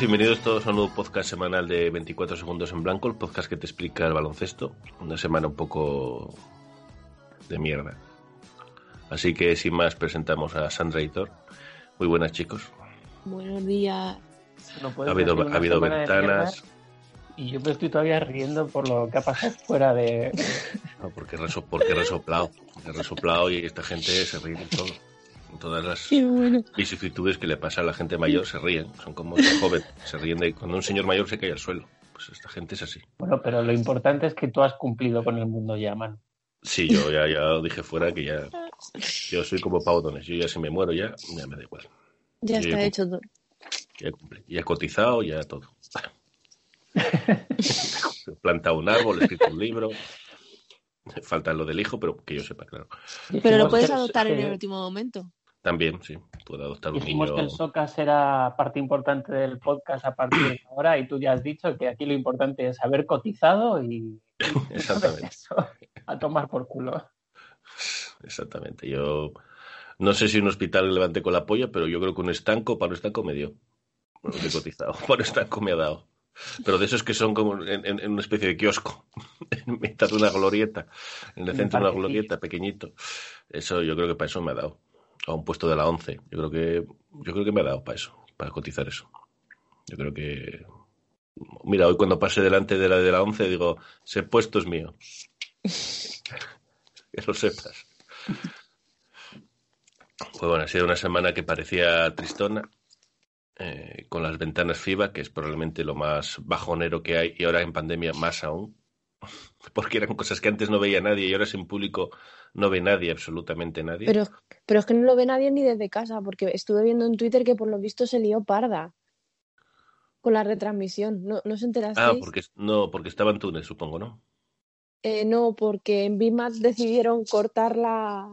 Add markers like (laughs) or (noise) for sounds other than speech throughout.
Bienvenidos todos a un nuevo podcast semanal de 24 segundos en blanco, el podcast que te explica el baloncesto. Una semana un poco de mierda. Así que sin más presentamos a Sandra y Thor. Muy buenas chicos. Buenos días. ha habido, ha habido ventanas. Y yo me estoy todavía riendo por lo que ha pasado fuera de. No, porque, reso, porque he resoplado. He resoplado y esta gente se ríe de todo. Todas las vicisitudes que le pasa a la gente mayor se ríen. Son como los jóvenes. Se ríen de cuando un señor mayor se cae al suelo. Pues esta gente es así. Bueno, pero lo importante es que tú has cumplido con el mundo ya, man. Sí, yo ya, ya dije fuera que ya. Yo soy como Paudones. Yo ya si me muero ya, ya me da igual. Ya está hecho todo. Ya cumplí. Ya he cotizado, ya todo. (laughs) he plantado un árbol, he escrito un libro. Falta lo del hijo, pero que yo sepa, claro. Pero lo puedes adoptar en el último momento. También, sí, puedo adoptar un Dijimos niño. que el SOCAS era parte importante del podcast a partir de ahora y tú ya has dicho que aquí lo importante es haber cotizado y, (laughs) Exactamente. Eso, a tomar por culo. Exactamente. Yo no sé si un hospital levante con la polla, pero yo creo que un estanco, para un estanco me dio. Bueno, he cotizado. (laughs) Para un estanco me ha dado. Pero de esos que son como en, en- en una especie de kiosco, (laughs) en mitad de una glorieta, en el centro de una glorieta, pequeñito. Eso yo creo que para eso me ha dado. A un puesto de la 11. Yo creo que, yo creo que me ha dado para eso, para cotizar eso. Yo creo que. Mira, hoy cuando pase delante de la de la 11 digo, ese puesto es mío. (laughs) que lo sepas. Pues bueno, ha sido una semana que parecía tristona, eh, con las ventanas FIBA, que es probablemente lo más bajonero que hay, y ahora en pandemia más aún, (laughs) porque eran cosas que antes no veía nadie y ahora sin público no ve nadie, absolutamente nadie. Pero, pero es que no lo ve nadie ni desde casa, porque estuve viendo en Twitter que por lo visto se lió parda con la retransmisión. ¿No, no os enterasteis? ah, porque no, porque estaba en Túnez, supongo, ¿no? Eh, no, porque en BIMAX (laughs) decidieron cortar la,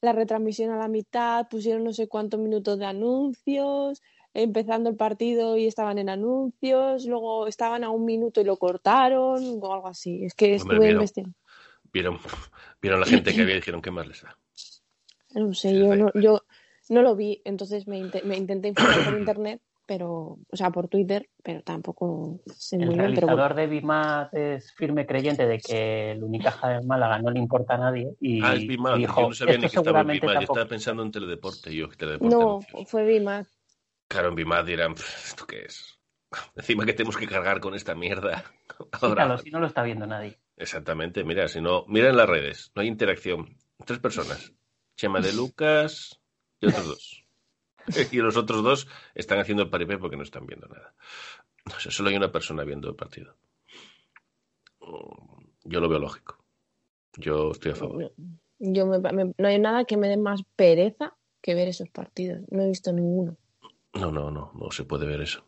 la retransmisión a la mitad, pusieron no sé cuántos minutos de anuncios, empezando el partido y estaban en anuncios, luego estaban a un minuto y lo cortaron, o algo así. Es que Hombre, estuve vieron. investigando. Vieron, vieron la gente que había y dijeron, ¿qué más les da? No sé, yo no, yo no lo vi, entonces me, inte- me intenté informar por internet, pero, o sea, por Twitter, pero tampoco muy El bien. Pero bueno. realizador de Bimat es firme creyente de que el Unicaja de Málaga no le importa a nadie y Ah, es Bimad, dijo, yo no sabía ni que estaba en seguramente Bimad, yo estaba pensando en teledeporte, yo, que teledeporte No, anuncios. fue BIMAX. Claro, en Bimad dirán, "Pff, ¿esto qué es? (laughs) Encima que tenemos que cargar con esta mierda. (laughs) Ahora, Quítalo, si no lo está viendo nadie. exactamente, mira, si no, mira en las redes, no hay interacción. Tres personas, Chema de (laughs) Lucas y otros dos. Y los otros dos están haciendo el paripé porque no están viendo nada. No sé, solo hay una persona viendo el partido. Mm, Yo lo veo lógico. Yo estoy a favor. Yo me- me- no hay nada que me dé más pereza que ver esos partidos. No he visto ninguno. No, no, no, no se puede ver eso.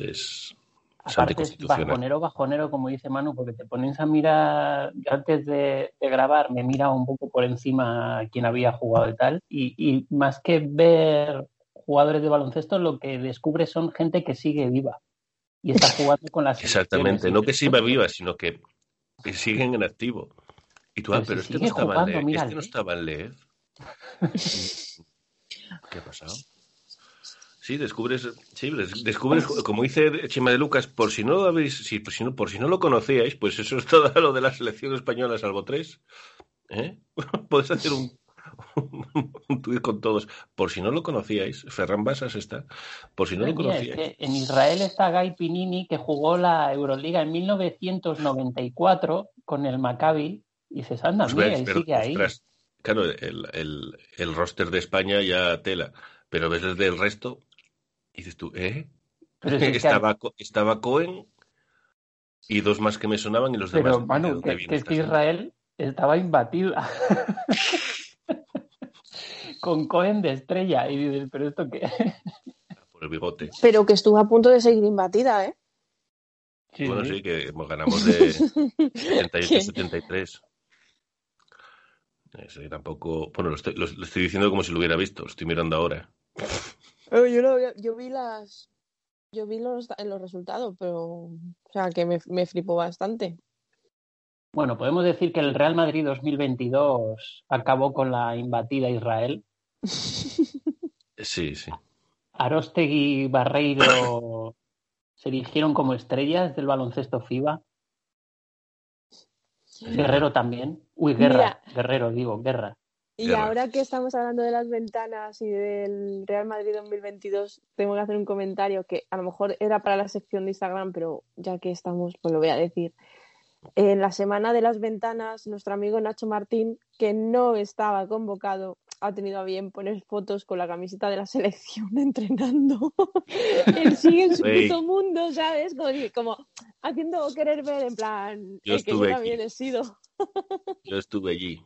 Es, es Aparte es anticonstitucional. bajonero, bajonero, como dice Manu, porque te pones a mirar, yo antes de, de grabar me mira un poco por encima quién había jugado y tal, y, y más que ver jugadores de baloncesto, lo que descubres son gente que sigue viva y está (laughs) jugando con las Exactamente, no que se iba viva, sino que, que siguen en activo. Y tú, ah, Pero si este no jugando, Este no estaba en Lev. (laughs) ¿Qué ha pasado? Sí, descubres, sí, des- descubres, como dice Chema de Lucas, por si no lo habéis, si, por si no, por si no lo conocíais, pues eso es todo lo de la selección española, salvo tres. ¿Eh? (laughs) Puedes hacer un, un tuit con todos. Por si no lo conocíais, Ferran Basas está. Por si no lo es conocíais. que en Israel está Guy Pinini, que jugó la Euroliga en 1994 con el Maccabi, y se anda, Pues mira, ves, él pero, sigue ahí. ostras, claro, el, el, el roster de España ya tela, pero ves el del resto y dices tú, ¿eh? Pero es estaba, estaba Cohen y dos más que me sonaban y los demás. Pero, ¿de Manu, que, que es que? Israel estaba imbatida. (laughs) Con Cohen de estrella. Y dices, ¿pero esto qué? Por el bigote. Pero que estuvo a punto de seguir imbatida, ¿eh? Sí, bueno, sí. sí, que ganamos de 78-73. Eso (laughs) que tampoco. Bueno, lo estoy, lo- lo estoy diciendo como si lo hubiera visto, lo estoy mirando ahora. Yo, lo- yo vi las. Yo vi los, los resultados, pero. O sea, que me, me flipó bastante. Bueno, podemos decir que el Real Madrid 2022 acabó con la imbatida Israel. (laughs) Sí, sí. Arostegui, Barreiro (coughs) se erigieron como estrellas del baloncesto FIBA. Guerrero también. Uy, guerra. Guerrero, digo, guerra. Y ahora que estamos hablando de las ventanas y del Real Madrid 2022, tengo que hacer un comentario que a lo mejor era para la sección de Instagram, pero ya que estamos, pues lo voy a decir. En la semana de las ventanas, nuestro amigo Nacho Martín, que no estaba convocado, ha tenido a bien poner fotos con la camiseta de la selección (laughs) entrenando. (laughs) Él sigue en su puto mundo, ¿sabes? Como, haciendo querer ver en plan yo que yo también he sido. Yo estuve allí.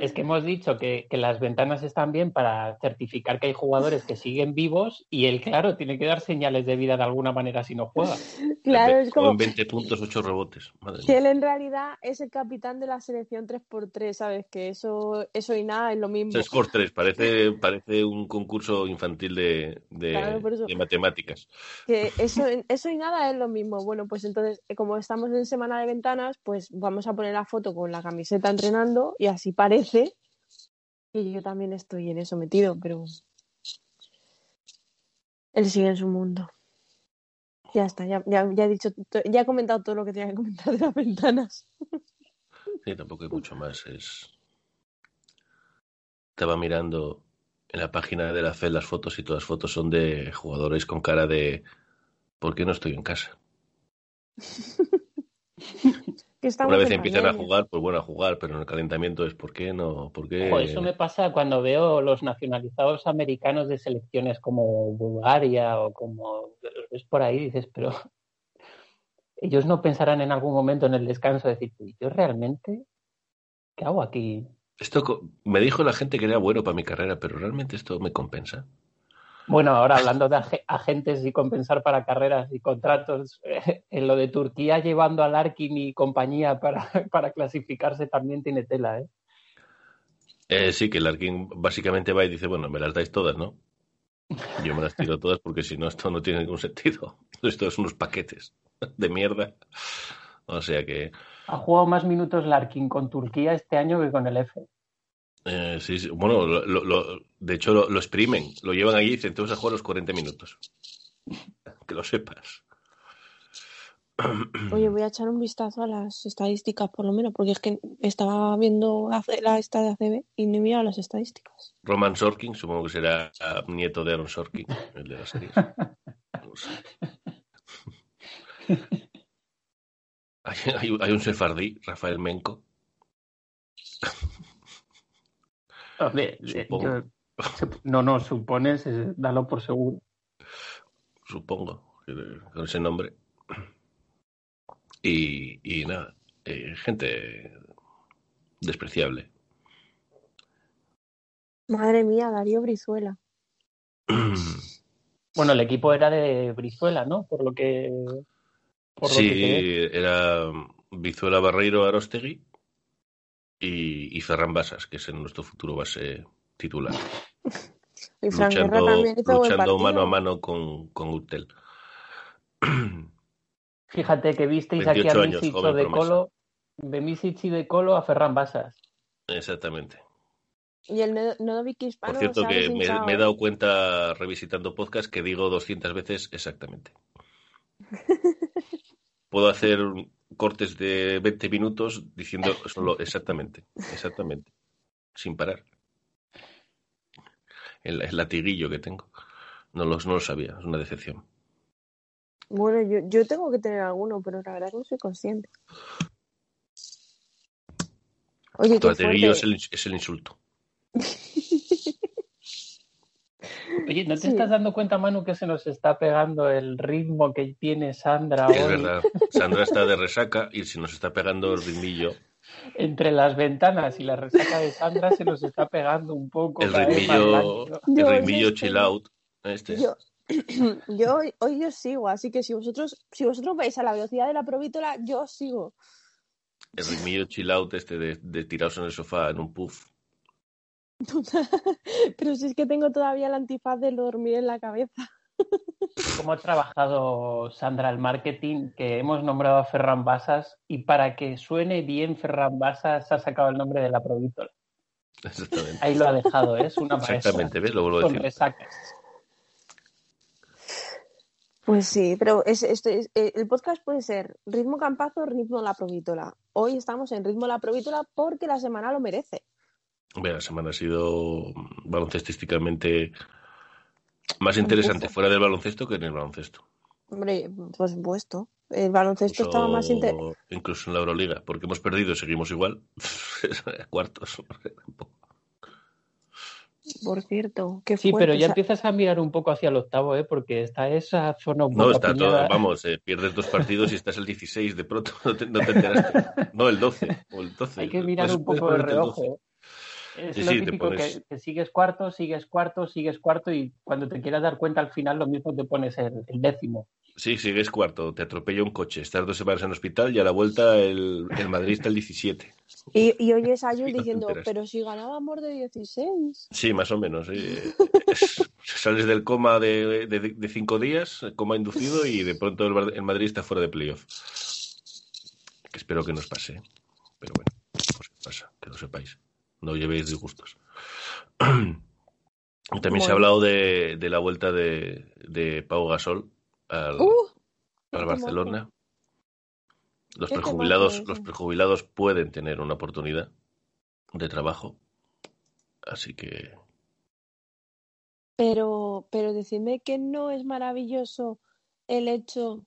Es que hemos dicho que, las ventanas están bien para certificar que hay jugadores que siguen vivos y él, claro, tiene que dar señales de vida de alguna manera si no juega. Claro, es como. 20 puntos, 8 rebotes. que él en realidad es el capitán de la selección 3x3, ¿sabes? Que eso, eso y nada es lo mismo. 3x3, parece, (laughs) parece un concurso infantil de, de, matemáticas. Que eso, eso y nada es lo mismo. Bueno, pues entonces, como estamos en semana de ventanas, pues vamos a poner la foto con la camiseta entrenando y así parece que yo también estoy en eso metido, pero él sigue en su mundo. Ya está, ya, ya, he dicho, ya he comentado todo lo que tenía que comentar de las ventanas. Sí, tampoco hay mucho más. Es... Estaba mirando en la página de la FED las fotos y todas las fotos son de jugadores con cara de ¿por qué no estoy en casa? (laughs) Una vez empiezan a jugar, pues bueno, a jugar, pero en el calentamiento es ¿por qué no? ¿Por qué? eso me pasa cuando veo los nacionalizados americanos de selecciones como Bulgaria o como es por ahí, dices, pero ellos no pensarán en algún momento en el descanso decir, yo realmente, ¿qué hago aquí? Esto me dijo la gente que era bueno para mi carrera, pero realmente esto me compensa. Bueno, ahora hablando de agentes y compensar para carreras y contratos, (laughs) en lo de Turquía llevando a Larkin y compañía para, (laughs) para clasificarse también tiene tela, ¿eh? ¿eh? Sí, que Larkin básicamente va y dice, bueno, me las dais todas, ¿no? Yo me las tiro todas porque si no, esto no tiene ningún sentido. (laughs) Esto es unos paquetes de mierda. O sea que... Ha jugado más minutos Larkin con Turquía este año que con el F. Eh, sí, sí, bueno, lo, de hecho lo, exprimen, lo llevan allí y dicen, te vas a jugar los 40 minutos. (laughs) que lo sepas. (clears throat) Oye, voy a echar un vistazo a las estadísticas, por lo menos, porque es que estaba viendo la esta de ACB y no he mirado las estadísticas. Roman Sorkin, supongo que será nieto de Aaron Sorkin, el de la serie. (laughs) hay, hay, un sefardí, Rafael Menco. (laughs) no, no, supones, dalo por seguro. Supongo, con ese nombre. Y, nada, eh, gente despreciable. Madre mía, Darío Brizuela. (clears throat) bueno, el equipo era de Brizuela, ¿no? Por lo que. sí, era Brizuela Barreiro Arostegui y, y Ferran Basas, que es en nuestro futuro base titular. (laughs) y luchando, mano a mano con, con Utel. (clears throat) Fíjate que visteis aquí a Misic de Colo, de Misic y de Colo a Ferran Basas. Exactamente. Y el Nodovic hispano. Por cierto, que me, he dado cuenta revisitando podcast que digo 200 veces exactamente. (laughs) Puedo hacer cortes de 20 minutos diciendo solo exactamente, exactamente, sin parar. El, latiguillo que tengo. No, los, no lo sabía, es una decepción. Bueno, yo, yo tengo que tener alguno, pero la verdad que no soy consciente. Oye, tu latiguillo es el, es el insulto. (laughs) Oye, ¿no te estás dando cuenta, Manu, que se nos está pegando el ritmo que tiene Sandra hoy? Es verdad. Sandra está de resaca y se nos está pegando el ritmillo. Entre las ventanas y la resaca de Sandra se nos está pegando un poco. El ritmillo, el ritmillo chill out. Este. Yo, (clears throat) yo hoy, yo sigo, así que si vosotros, si vosotros vais a la velocidad de la provítola, yo sigo. El ritmillo chill out este de, de tirados en el sofá en un puff. (laughs) Pero si es que tengo todavía el antifaz de dormir en la cabeza. (laughs) ¿Cómo ha trabajado Sandra el marketing? Que hemos nombrado a Ferran Basas y para que suene bien Ferran Basas ha sacado el nombre de la provítola. Exactamente. Ahí lo ha dejado, ¿eh? es una Exactamente, ¿ves? Lo vuelvo a decir. Pues sí, pero es, es- eh, el podcast puede ser ritmo campazo, ritmo la provítola. Hoy estamos en ritmo la provítola porque la semana lo merece. Hombre, la semana ha sido baloncestísticamente más interesante fuera del baloncesto que en el baloncesto. Hombre, por supuesto. El baloncesto estaba más interesante. incluso en la Euroliga, porque hemos perdido, seguimos igual. (laughs) Cuartos. (laughs) Por cierto, qué Sí, fuerte. pero ya o sea, empiezas a mirar un poco hacia el octavo, ¿eh? Porque está esa zona un No, poco está todo, vamos, eh, pierdes dos partidos y estás el 16 de pronto, (laughs) no te, no te enteraste. No, el 12, o el 12. Hay que mirar un poco de ponerte el 12. reojo. Es Sí, lo sí, te típico pones- que, que sigues cuarto, sigues cuarto, sigues cuarto y cuando te quieras dar cuenta al final lo mismo te pones el, el décimo. Sí, sigues cuarto, te atropella un coche, estás dos semanas en hospital y a la vuelta el, el Madrid está el 17. Y, y oyes a (laughs) no te diciendo, pero si ganábamos de 16. Sí, más o menos. Es- sales del coma de, de, de cinco días, coma inducido, y de pronto el, el Madrid está fuera de playoff. Que espero que nos pase. ¿eh? Pero bueno, pues pasa, que lo sepáis. No llevéis disgustos. (clears throat) También se ha hablado de, de la vuelta de, de Pau Gasol al, ¡Uh! al Barcelona. Los prejubilados, los prejubilados pueden tener una oportunidad de trabajo. Así que Pero, pero decidme que no es maravilloso el hecho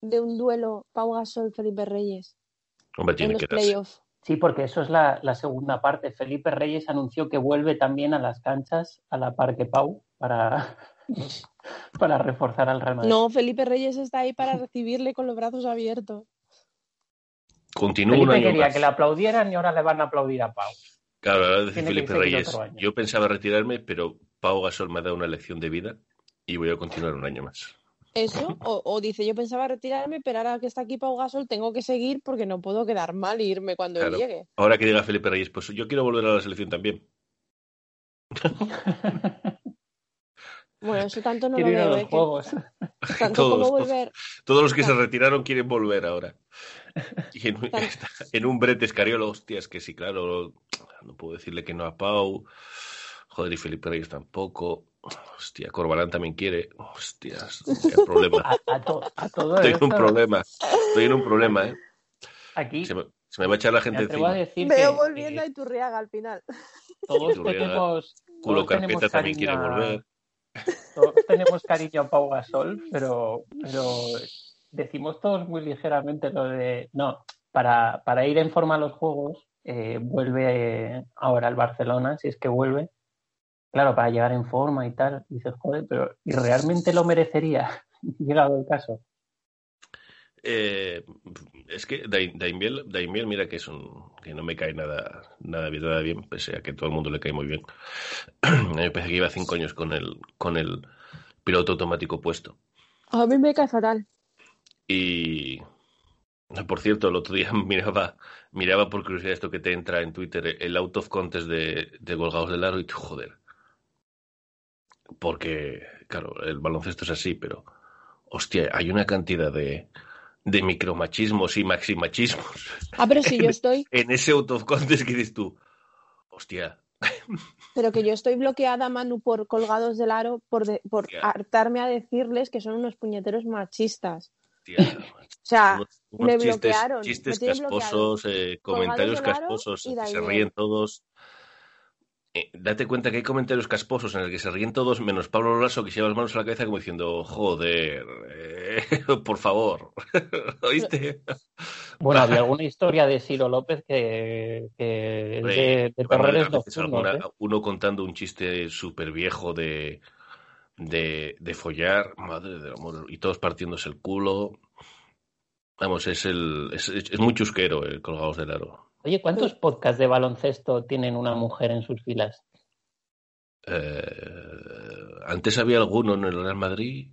de un duelo Pau Gasol Felipe Reyes Hombre, en tiene los que darse. Sí, porque eso es la, la segunda parte. Felipe Reyes anunció que vuelve también a las canchas a la par que Pau para, (laughs) para reforzar al Real Madrid. No, Felipe Reyes está ahí para recibirle con los brazos abiertos. Continúa un Felipe quería más. que le aplaudieran y ahora le van a aplaudir a Pau. Claro, ahora que Felipe Reyes. Yo pensaba retirarme, pero Pau Gasol me ha dado una lección de vida y voy a continuar un año más. Eso, o, o dice, yo pensaba retirarme, pero ahora que está aquí Pau Gasol tengo que seguir porque no puedo quedar mal e irme cuando Claro. llegue. Ahora que diga Felipe Reyes, pues yo quiero volver a la selección también. (laughs) Bueno, eso tanto no Quiero lo veo, los ¿eh? Que tanto Todos, como todos. volver. Todos los que se retiraron quieren volver ahora. (laughs) Y en, un- Tan- en un brete escariolo, hostias, que sí, claro, no puedo decirle que no a Pau. Joder, y Felipe Reyes tampoco. Hostia, Corbalán también quiere. Hostias, qué problema. (laughs) A, a to- a todo Estoy en un problema. Estoy en un problema, ¿eh? aquí Se me, se me va a echar la gente encima. decir Veo que, volviendo que a Iturriaga al final. (laughs) todos Iturriaga, tenemos, Culo todos tenemos Carpeta también quiere volver. (laughs) todos tenemos cariño a Pau Gasol, pero, pero decimos todos muy ligeramente lo de no, para, para ir en forma a los juegos, eh, vuelve ahora al Barcelona, si es que vuelve. Claro, para llegar en forma y tal, dices, joder, pero ¿y realmente lo merecería? (laughs) Llegado el caso. Eh, es que Daim- Daimiel, Daimiel, mira que es un que no me cae nada, nada bien, nada bien, pese a que todo el mundo le cae muy bien. (clears throat) Me parece que lleva cinco años con el, con el piloto automático puesto. A mí me cae fatal. Y por cierto, el otro día (laughs) miraba, miraba por curiosidad esto que te entra en Twitter, el out of contest de, de Colgados del Aro y tú, joder. Porque, claro, el baloncesto es así, pero hostia, hay una cantidad de, de micromachismos y maximachismos Ah, pero si yo estoy, en ese out of contest que dices tú, hostia, pero que yo estoy bloqueada, Manu, por colgados del aro, por, de- por Hostia. hartarme a decirles que son unos puñeteros machistas. O sea, unos, me chistes, bloquearon, chistes casposos, eh, comentarios casposos, se ríen todos. Eh, date cuenta que hay comentarios casposos en el que se ríen todos, menos Pablo Lasso, que se lleva las manos a la cabeza como diciendo, joder, eh, (laughs) por favor, (laughs) ¿oíste? Bueno, había alguna historia de Ciro López que, de, de bueno, terrores a veces nocturnos, alguna- ¿eh? uno contando un chiste súper viejo de, de, de follar, madre del amor, y todos partiéndose el culo. Vamos, es el es, es- es muy chusquero el Colgados del Aro. Oye, ¿cuántos podcasts de baloncesto tienen una mujer en sus filas? Eh, antes había alguno en el Real Madrid,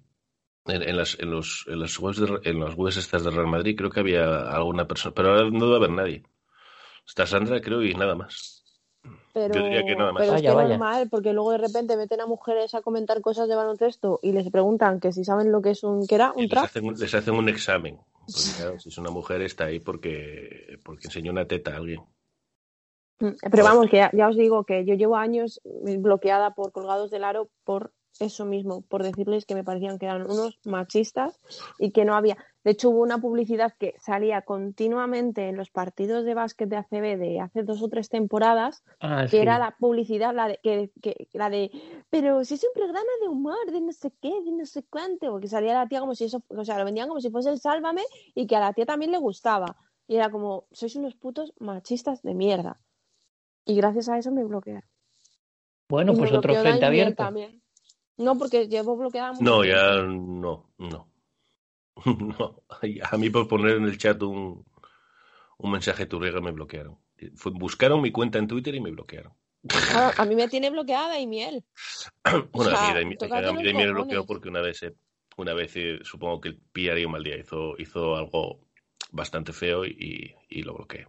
en, en las, en, los, en las webs de- en las webs estas del Real Madrid, creo que había alguna persona, pero ahora no debe haber nadie. Está Sandra, creo, y nada más. pero, Yo diría que nada más. pero es Vaya, que vaya. normal, porque luego de repente meten a mujeres a comentar cosas de baloncesto y les preguntan que si saben lo que es un, ¿qué era? Y Un les, hacen, les hacen un examen. Porque, claro, si es una mujer, está ahí porque, porque enseñó una teta a alguien. Mm, Pero vamos, que ya, ya os digo que yo llevo años bloqueada por colgados del aro por eso mismo, por decirles que me parecían que eran unos machistas y que no había. De hecho, hubo una publicidad que salía continuamente en los partidos de básquet de ACB de hace dos o tres temporadas, Ah, que sí. era la publicidad, la de, que, que- la de, pero si es un programa de humor, de no sé qué, de no sé cuánto, porque salía la tía como si eso, o sea, lo vendían como si fuese el Sálvame y que a la tía también le gustaba. Y era como, sois unos putos machistas de mierda. Y gracias a eso me bloquearon. Bueno, Y pues otro frente abierto. también. No, porque llevo bloqueada mucho No, tiempo. ya no, no. (laughs) No, a mí por poner en el chat un, un mensaje turrega me bloquearon. Fue- buscaron mi cuenta en Twitter y me bloquearon. Claro, a mí me (laughs) tiene bloqueada y miel. Bueno, sea, a mí, me cojones. bloqueó porque una vez, eh, una vez eh, supongo que el pillaría un mal día, hizo, hizo algo bastante feo y, y lo bloqueé.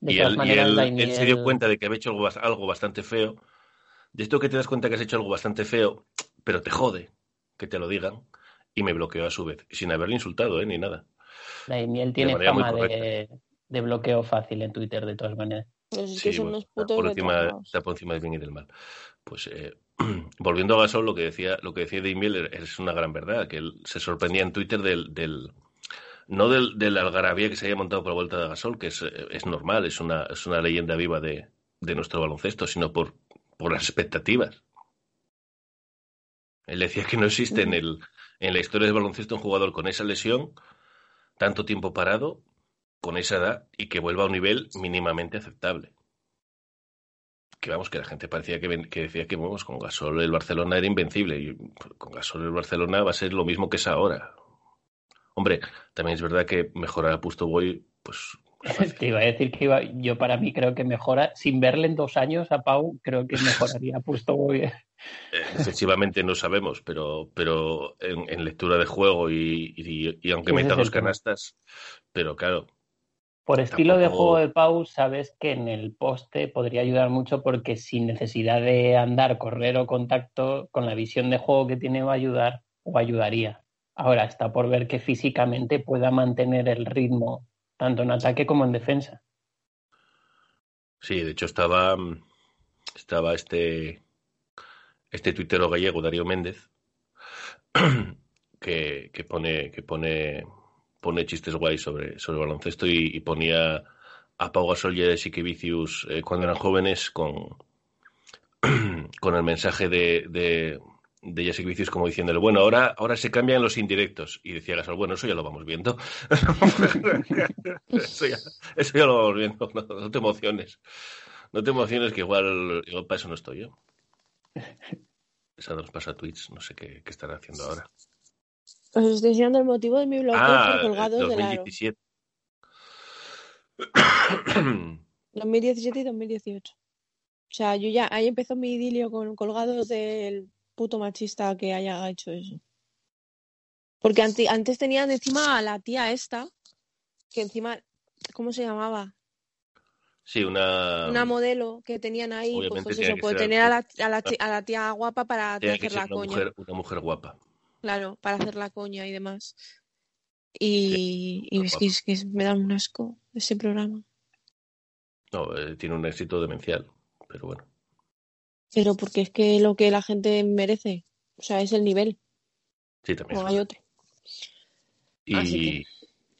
De y él, y maneras, él- Daimiel- él se dio cuenta de que había hecho algo, algo bastante feo. De esto que te das cuenta que has hecho algo bastante feo, pero te jode que te lo digan. Y me bloqueó a su vez, sin haberle insultado, ¿eh? ni nada. Daimiel tiene muy fama de, de bloqueo fácil en Twitter, de todas maneras. Pues es que Sí, son bueno, unos está putos por encima, está por encima del bien y del mal. Pues eh, (clears throat) volviendo a Gasol, lo que decía, lo que decía Daimiel es una gran verdad, que él se sorprendía en Twitter del, del no del, del algarabía que se haya montado por la vuelta de Gasol, que es, es normal, es una, es una leyenda viva de, de nuestro baloncesto, sino por, por las expectativas. Él decía que no existe en, el, en la historia del baloncesto un jugador con esa lesión, tanto tiempo parado, con esa edad, y que vuelva a un nivel mínimamente aceptable. Que vamos, que la gente parecía que, decía que vamos, con Gasol el Barcelona era invencible. Y con Gasol el Barcelona va a ser lo mismo que es ahora. Hombre, también es verdad que mejorar a Pusto Boy, pues. (laughs) es. Te iba a decir que iba, yo para mí creo que mejora, sin verle en dos años a Pau, creo que mejoraría (laughs) puesto muy bien. Eh, Defensivamente no sabemos, pero, pero en, en lectura de juego y, y- y aunque meta dos canastas, pero claro, Por estilo de juego de Pau, sabes que en el poste podría ayudar mucho porque sin necesidad de andar, correr o contacto, con la visión de juego que tiene va a ayudar o ayudaría. Ahora está por ver que físicamente pueda mantener el ritmo tanto en ataque como en defensa. sí, de hecho estaba, estaba este, este tuitero gallego, Darío Méndez, (clears throat) que, que pone, que pone, pone chistes guays sobre, sobre baloncesto y, y ponía a Pau Gasol y a eh, cuando eran jóvenes con, (clears throat) con el mensaje de, de Jessica Vicius como diciéndole, bueno, ahora, ahora se cambian los indirectos. Y decía Gasol, bueno, eso ya lo vamos viendo. (laughs) eso, ya, eso ya lo vamos viendo, no, no te emociones. No te emociones que igual, igual para eso no estoy yo. Esa nos pasa a Twitch, no sé qué, qué estará haciendo ahora. Os estoy enseñando el motivo de mi bloqueo Ah, colgados del aro. 2017. 2017 (coughs) y 2018. O sea, yo ya, ahí empezó mi idilio con colgados del puto machista que haya hecho eso. Porque ante- antes tenían encima a la tía esta, que encima, ¿cómo se llamaba? Sí, una. Una modelo que tenían ahí, pues, Obviamente pues tenía eso, pues tener a la, a, la, a la tía guapa para que hacer ser la una coña. mujer, una mujer guapa. Claro, para hacer la coña y demás. Y, es que, es que es- me da un asco ese programa. No, eh, tiene un éxito demencial, pero bueno. Pero porque es que lo que la gente merece, o sea, es el nivel, Sí, también. no hay otro. Y,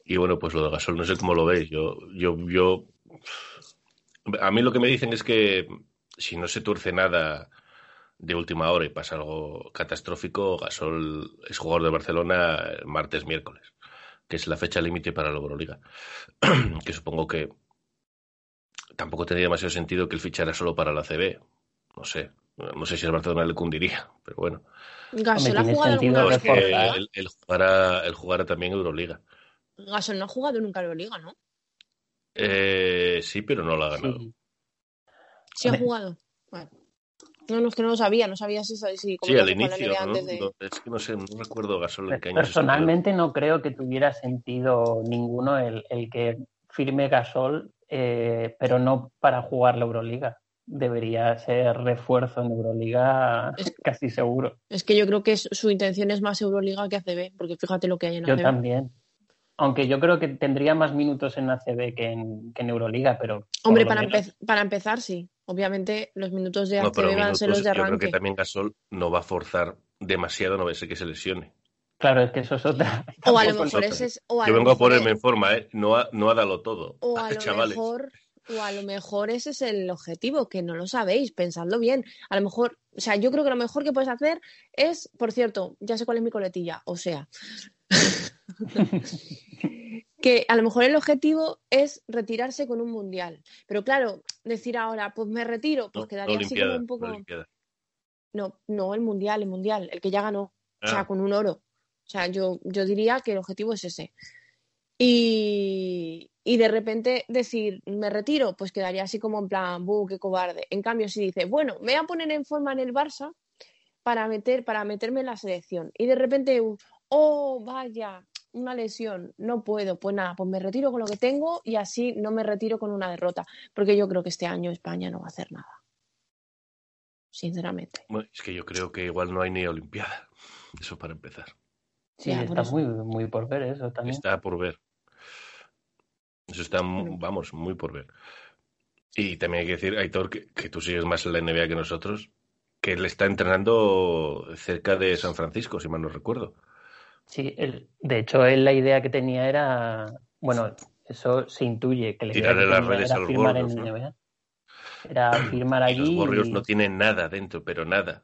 y bueno, pues lo de Gasol, no sé cómo lo veis. Yo, yo, yo. A mí lo que me dicen es que si no se tuerce nada de última hora y pasa algo catastrófico, Gasol es jugador de Barcelona el martes, miércoles, que es la fecha límite para la Euroliga. (clears throat) que supongo que tampoco tendría demasiado sentido que él fichara solo para la CB. No sé. No sé si el Barcelona le cundiría, pero bueno. Gasol ha jugado alguna No, es vez él, él jugará, él jugará también Euroliga. Gasol no ha jugado nunca Euroliga, ¿no? Eh, sí, pero no la ha ganado. Sí. Sí ha jugado. Vale. No, no, es que no lo sabía, no sabía si, si Sí, al inicio, ¿no? antes de... No, es que no sé, no recuerdo Gasol en qué año Personalmente no creo que tuviera sentido ninguno el, el que firme Gasol, eh, pero no para jugar la Euroliga. Debería ser refuerzo en Euroliga Es- (laughs) casi seguro. Es que yo creo que su intención es más Euroliga que ACB, porque fíjate lo que hay en Yo ACB. también. Aunque yo creo que tendría más minutos en ACB que en, que en Euroliga, pero. Hombre, para, empe- para empezar, sí. Obviamente los minutos de No, ACB pero van a ser los de yo creo arranque. que también Gasol no va a forzar demasiado, no va a ser que se lesione. Claro, es que eso es otra. (laughs) O a lo mejor ese es. O a Yo vengo a ponerme es- en forma, ¿eh? No a, no a darlo todo. O (laughs) a lo chavales. mejor. O a lo mejor ese es el objetivo, que no lo sabéis, pensadlo bien. A lo mejor, o sea, yo creo que lo mejor que puedes hacer es, por cierto, ya sé cuál es mi coletilla, o sea, (laughs) que a lo mejor el objetivo es retirarse con un mundial. Pero claro, decir ahora, pues me retiro, pues No, quedaría así como un poco. No, no, el mundial, el mundial, el que ya ganó, o sea, Ah. con un oro. O sea, yo, yo diría que el objetivo es ese. Y, y de repente decir, me retiro, pues quedaría así como en plan, buh, qué cobarde. En cambio, si dice, bueno, me voy a poner en forma en el Barça para, meter, para meterme en la selección. Y de repente, oh, vaya, una lesión, no puedo. Pues nada, pues me retiro con lo que tengo y así no me retiro con una derrota. Porque yo creo que este año España no va a hacer nada. Sinceramente. Bueno, es que yo creo que igual no hay ni Olimpiada. Eso para empezar. Sí, está muy, muy por ver eso también. Está por ver. Eso está, vamos, muy por ver. Y también hay que decir, Aitor, que, que tú sigues más en la NBA que nosotros, que él está entrenando cerca de San Francisco, si mal no recuerdo. Sí, él- de hecho, él la idea que tenía era, bueno, eso se intuye, que idea Tirarle las redes a los firmar en ¿no? NBA. Era firmar (clears throat) Y los allí. Warriors y- no tienen nada dentro, pero nada.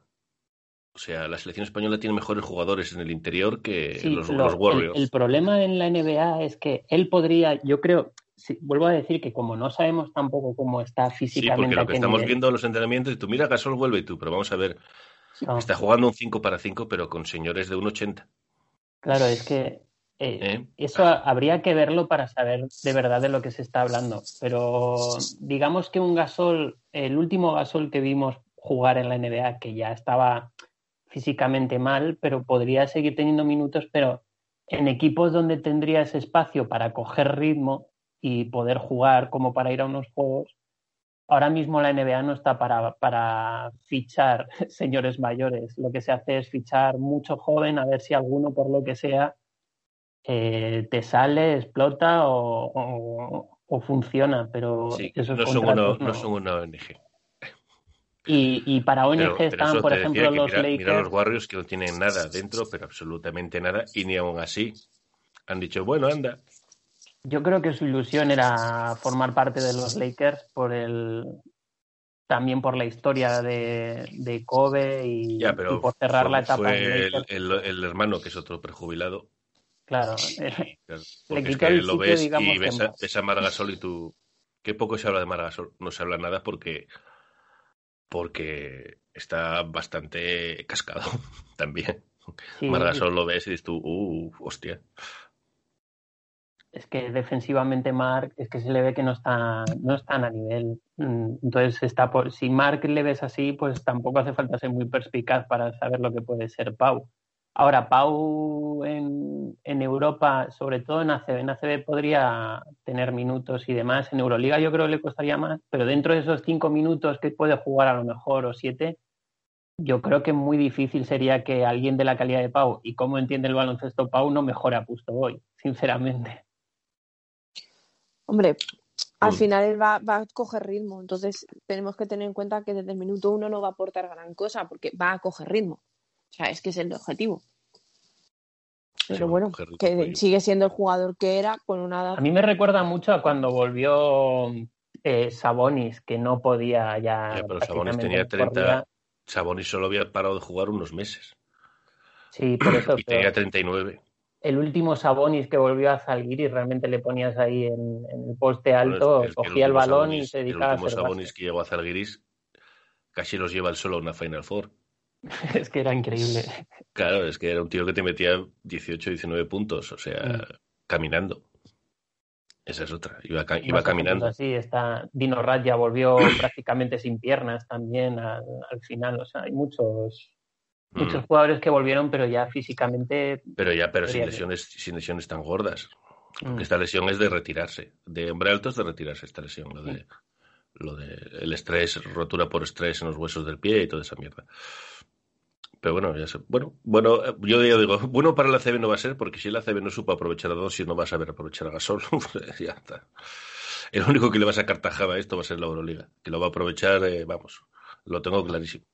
O sea, la selección española tiene mejores jugadores en el interior que Sí, los, lo- los Warriors. El, el problema en la NBA es que él podría, yo creo, sí, vuelvo a decir que como no sabemos tampoco cómo está Sí, físicamente. porque lo que estamos nivel- viendo en los entrenamientos, y tú mira, Gasol vuelve y tú, pero vamos a ver, no, está jugando un 5 para 5, pero con señores de un 80. claro, es que eh, ¿eh? eso ha- habría que verlo para saber de verdad de lo que se está hablando. Pero digamos que un Gasol, el último Gasol que vimos jugar en la NBA, que ya estaba físicamente mal, pero podría seguir teniendo minutos, pero en equipos donde tendría ese espacio para coger ritmo y poder jugar como para ir a unos juegos, ahora mismo la NBA no está para, para fichar (laughs) señores mayores. Lo que se hace es fichar mucho joven a ver si alguno, por lo que sea, eh, te sale, explota o, o- o funciona, pero Sí, esos no son, una, no no. son una ONG. Y, y para ONG Pero, pero están, por ejemplo, los mira, Lakers. mira los Warriors que no tienen nada dentro, pero absolutamente nada, y ni aún así han dicho, bueno, anda. Yo creo que su ilusión era formar parte de los Lakers por el también por la historia de, de Kobe y, Ya, pero y por cerrar fue, la etapa fue de el, Lakers. el- el hermano, que es otro prejubilado. Claro, Claro, (laughs) Le porque es quitó que el lo sitio, ves digamos, y ves a, ves a Margasol y tú... Qué poco se habla de Margasol. No se habla nada porque porque está bastante cascado (laughs) también. sí, Margasol lo ves y dices tú, uh, hostia. Es que defensivamente Mark es que se le ve que no está no están a nivel Mm, entonces está por si Mark le ves así pues tampoco hace falta ser muy perspicaz para saber lo que puede ser Pau. Ahora Pau en, en Europa sobre todo en ACB en ACB podría tener minutos y demás en Euroliga yo creo que le costaría más pero dentro de esos cinco minutos que puede jugar a lo mejor o siete yo creo que muy difícil sería que alguien de la calidad de Pau y cómo entiende el baloncesto Pau no mejore a Pusto hoy sinceramente Hombre, al Mm. final él va, va a coger ritmo, entonces tenemos que tener en cuenta que desde el minuto uno no va a aportar gran cosa porque va a coger ritmo. O sea, es que es el objetivo. Pero bueno, que sigue siendo el jugador que era con una edad. A mí me recuerda mucho a cuando volvió eh, Sabonis, que no podía ya. Ya, pero Sabonis tenía 30. corría. Sabonis solo había parado de jugar unos meses. Sí, por eso. Y pero tenía 39. El último Sabonis que volvió a Zalgiris realmente le ponías ahí en, en el poste alto, Bueno, es que cogía el, balón y se dedicaba El último a hacer Sabonis que llegó a Zalgiris casi los lleva el solo a una Final Four. (laughs) Es que era increíble. Claro, es que era un tío que te metía 18, 19 puntos, o sea, Mm. caminando. Esa es otra, iba, ca- iba caminando. Así está. Dino Radja volvió (clears throat) prácticamente sin piernas también al, al final. O sea, hay muchos, muchos Mm. jugadores que volvieron, pero ya físicamente. Pero ya, pero sin lesiones, sin lesiones tan gordas. mm, esta lesión es de retirarse. De hombre alto es de retirarse esta lesión. Lo de, lo de el estrés, rotura por estrés en los huesos del pie y toda esa mierda. Pero bueno, ya sé. Bueno, bueno, eh, yo ya digo, bueno para la CB no va a ser, porque si la CB no supo aprovechar a dos, si no va a saber aprovechar a Gasol, (laughs) pues ya está. El único que le va a sacar tajada a esto va a ser la Euroliga, que lo va a aprovechar, eh, vamos, lo tengo clarísimo.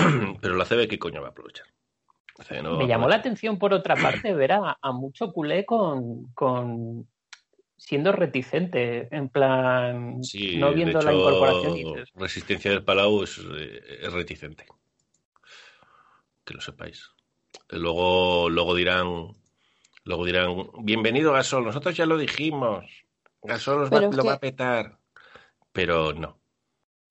(clears throat) Pero la CB, ¿qué coño va a aprovechar? Me llamó la atención, por otra parte, (clears throat) ver a, mucho culé con, con siendo reticente, en plan, no viendo la incorporación. Resistencia del Palau es, reticente. Que lo sepáis. Luego, luego dirán, luego dirán, bienvenido Gasol, nosotros ya lo dijimos, Gasol lo va a petar. Pero no.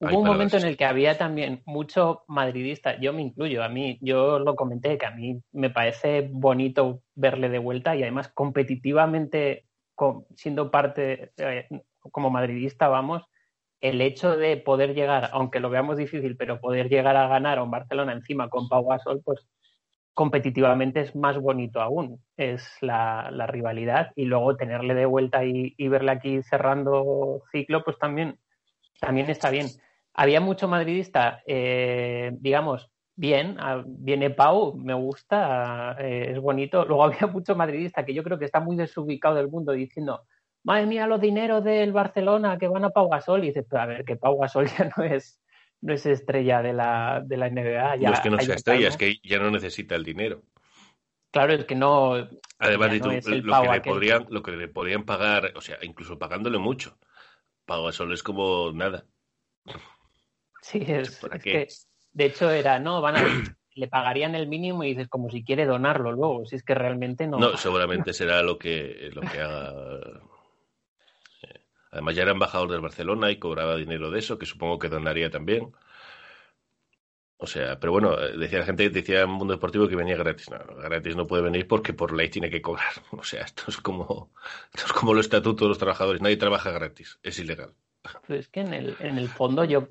Hubo un momento en el que había también mucho madridista, yo me incluyo, a mí, yo lo comenté, que a mí me parece bonito verle de vuelta y además competitivamente, siendo parte, eh, como madridista, vamos, el hecho de poder llegar, aunque lo veamos difícil, pero poder llegar a ganar a un Barcelona encima con Pau Gasol, pues competitivamente es más bonito aún, es la, rivalidad y luego tenerle de vuelta y, y verle aquí cerrando ciclo, pues también, también está bien había mucho madridista, eh, digamos, bien, ah, viene Pau, me gusta, eh, es bonito. Luego (laughs) había mucho madridista que yo creo que está muy desubicado del mundo diciendo, madre mía, los dineros del Barcelona que van a Pau Gasol. Y dices, pero a ver, que Pau Gasol (laughs) ya no es, no es estrella de la, de la NBA. Ya no es que no sea estrella, es que ya no necesita el dinero. Claro, es que no. Además, lo, que le podrían, lo que le podrían pagar, o sea, incluso pagándole mucho, Pau Gasol es como nada. Sí, (laughs) es, que de hecho era, no, van a, (clears throat) le pagarían el mínimo y dices como si quiere donarlo luego, si es que realmente no. No, seguramente será lo que, lo que haga. (laughs) Eh, además ya era embajador del Barcelona y cobraba dinero de eso, que supongo que donaría también. O sea, pero bueno, decía la gente, decía en Mundo Deportivo que venía gratis. No, gratis no puede venir porque por ley tiene que cobrar. (laughs) O sea, esto es como, esto es como los estatutos de los trabajadores. Nadie trabaja gratis, es ilegal. Pero es que en el, en el fondo yo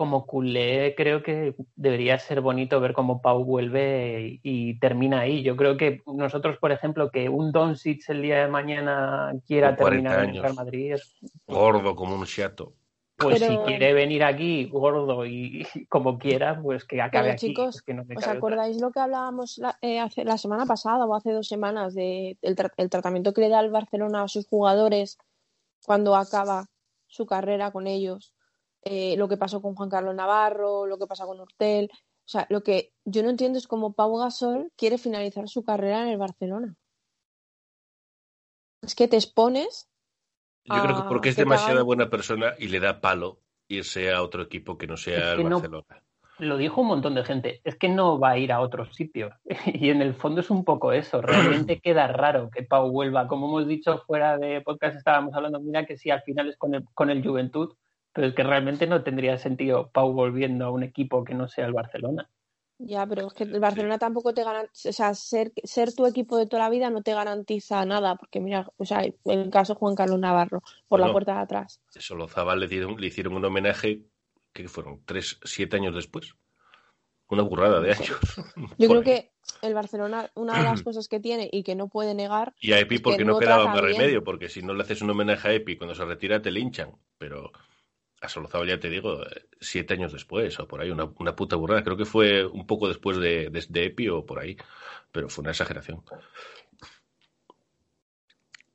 como culé creo que debería ser bonito ver cómo Pau vuelve y, termina ahí. Yo creo que nosotros, por ejemplo, que un Doncic el día de mañana quiera terminar en Real Madrid es gordo como un chato. Pues si quiere venir aquí gordo y, como quiera, pues que acabe aquí. Chicos, ¿os acordáis lo que hablábamos la, eh, hace, la semana pasada o hace dos semanas de el, el tratamiento que le da el Barcelona a sus jugadores cuando acaba su carrera con ellos? Eh, lo que pasó con Juan Carlos Navarro, lo que pasa con Hortel. O sea, lo que yo no entiendo es cómo Pau Gasol quiere finalizar su carrera en el Barcelona. Es que te expones. Yo creo que porque es demasiada buena persona y le da palo irse a otro equipo que no sea el Barcelona. lo dijo un montón de gente, es que no va a ir a otro sitio. (laughs) y en el fondo es un poco eso. Realmente (clears throat) queda raro que Pau vuelva. Como hemos dicho fuera de podcast, estábamos hablando, mira que si al final es con el, con el Juventud, pero es que realmente no tendría sentido Pau volviendo a un equipo que no sea el Barcelona. Ya, pero es que el Barcelona tampoco te garantiza, o sea, ser, ser tu equipo de toda la vida no te garantiza nada, porque mira, o sea, el caso Juan Carlos Navarro, por la puerta de atrás. Solo Zabal le, dieron, le hicieron un homenaje que fueron tres, siete años después. Una burrada de años. (laughs) Yo creo que el Barcelona, una de las (clears throat) cosas que tiene y que no puede negar. Y a Epi porque no, quedaba más remedio, porque si no le haces un homenaje a Epi cuando se retira te linchan. Pero a Solozaba ya te digo, siete años después o por ahí, una, una puta burrada. Creo que fue un poco después de, de, Epi o por ahí, pero fue una exageración.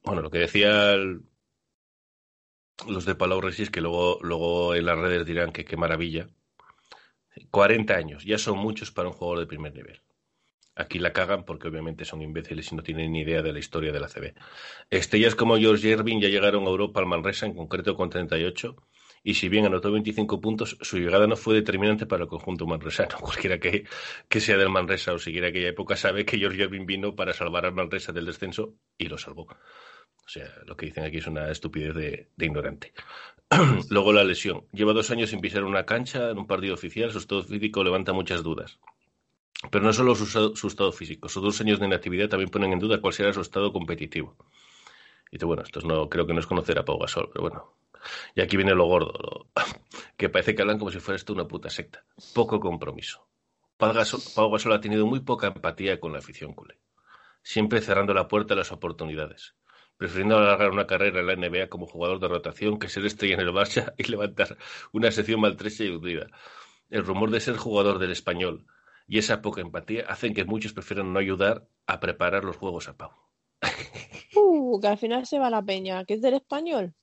Bueno, lo que decía los de Palau Resis, que luego, luego en las redes dirán que qué maravilla. 40 años, ya son muchos para un jugador de primer nivel. Aquí la cagan porque obviamente son imbéciles y no tienen ni idea de la historia de la CB. Estrellas como George Irving ya llegaron a Europa al Manresa, en concreto con 38, y si bien anotó 25 puntos, su llegada no fue determinante para el conjunto manresano. (laughs) Cualquiera que, que sea del Manresa o siguiera aquella época sabe que George Irving vino para salvar al Manresa del descenso y lo salvó. O sea, lo que dicen aquí es una estupidez de, ignorante. (clears throat) Luego la lesión. Lleva dos años sin pisar una cancha en un partido oficial. Su estado físico levanta muchas dudas. Pero no solo su, estado físico. Sus dos años de inactividad también ponen en duda cuál será su estado competitivo. Y bueno, esto no, creo que no es conocer a Pau Gasol, pero bueno, y aquí viene lo gordo, (coughs) que parece que hablan como si fuera esto una puta secta. Poco compromiso. Pau Gasol, ha tenido muy poca empatía con la afición culé, siempre cerrando la puerta a las oportunidades, prefiriendo alargar una carrera en la NBA como jugador de rotación que ser estrella en el Barça (laughs) y levantar una sección maltrecha y hundida. El rumor de ser jugador del español y esa poca empatía hacen que muchos prefieran no ayudar a preparar los juegos a Pau. (laughs) Uh, que al final se va la peña, que es del español.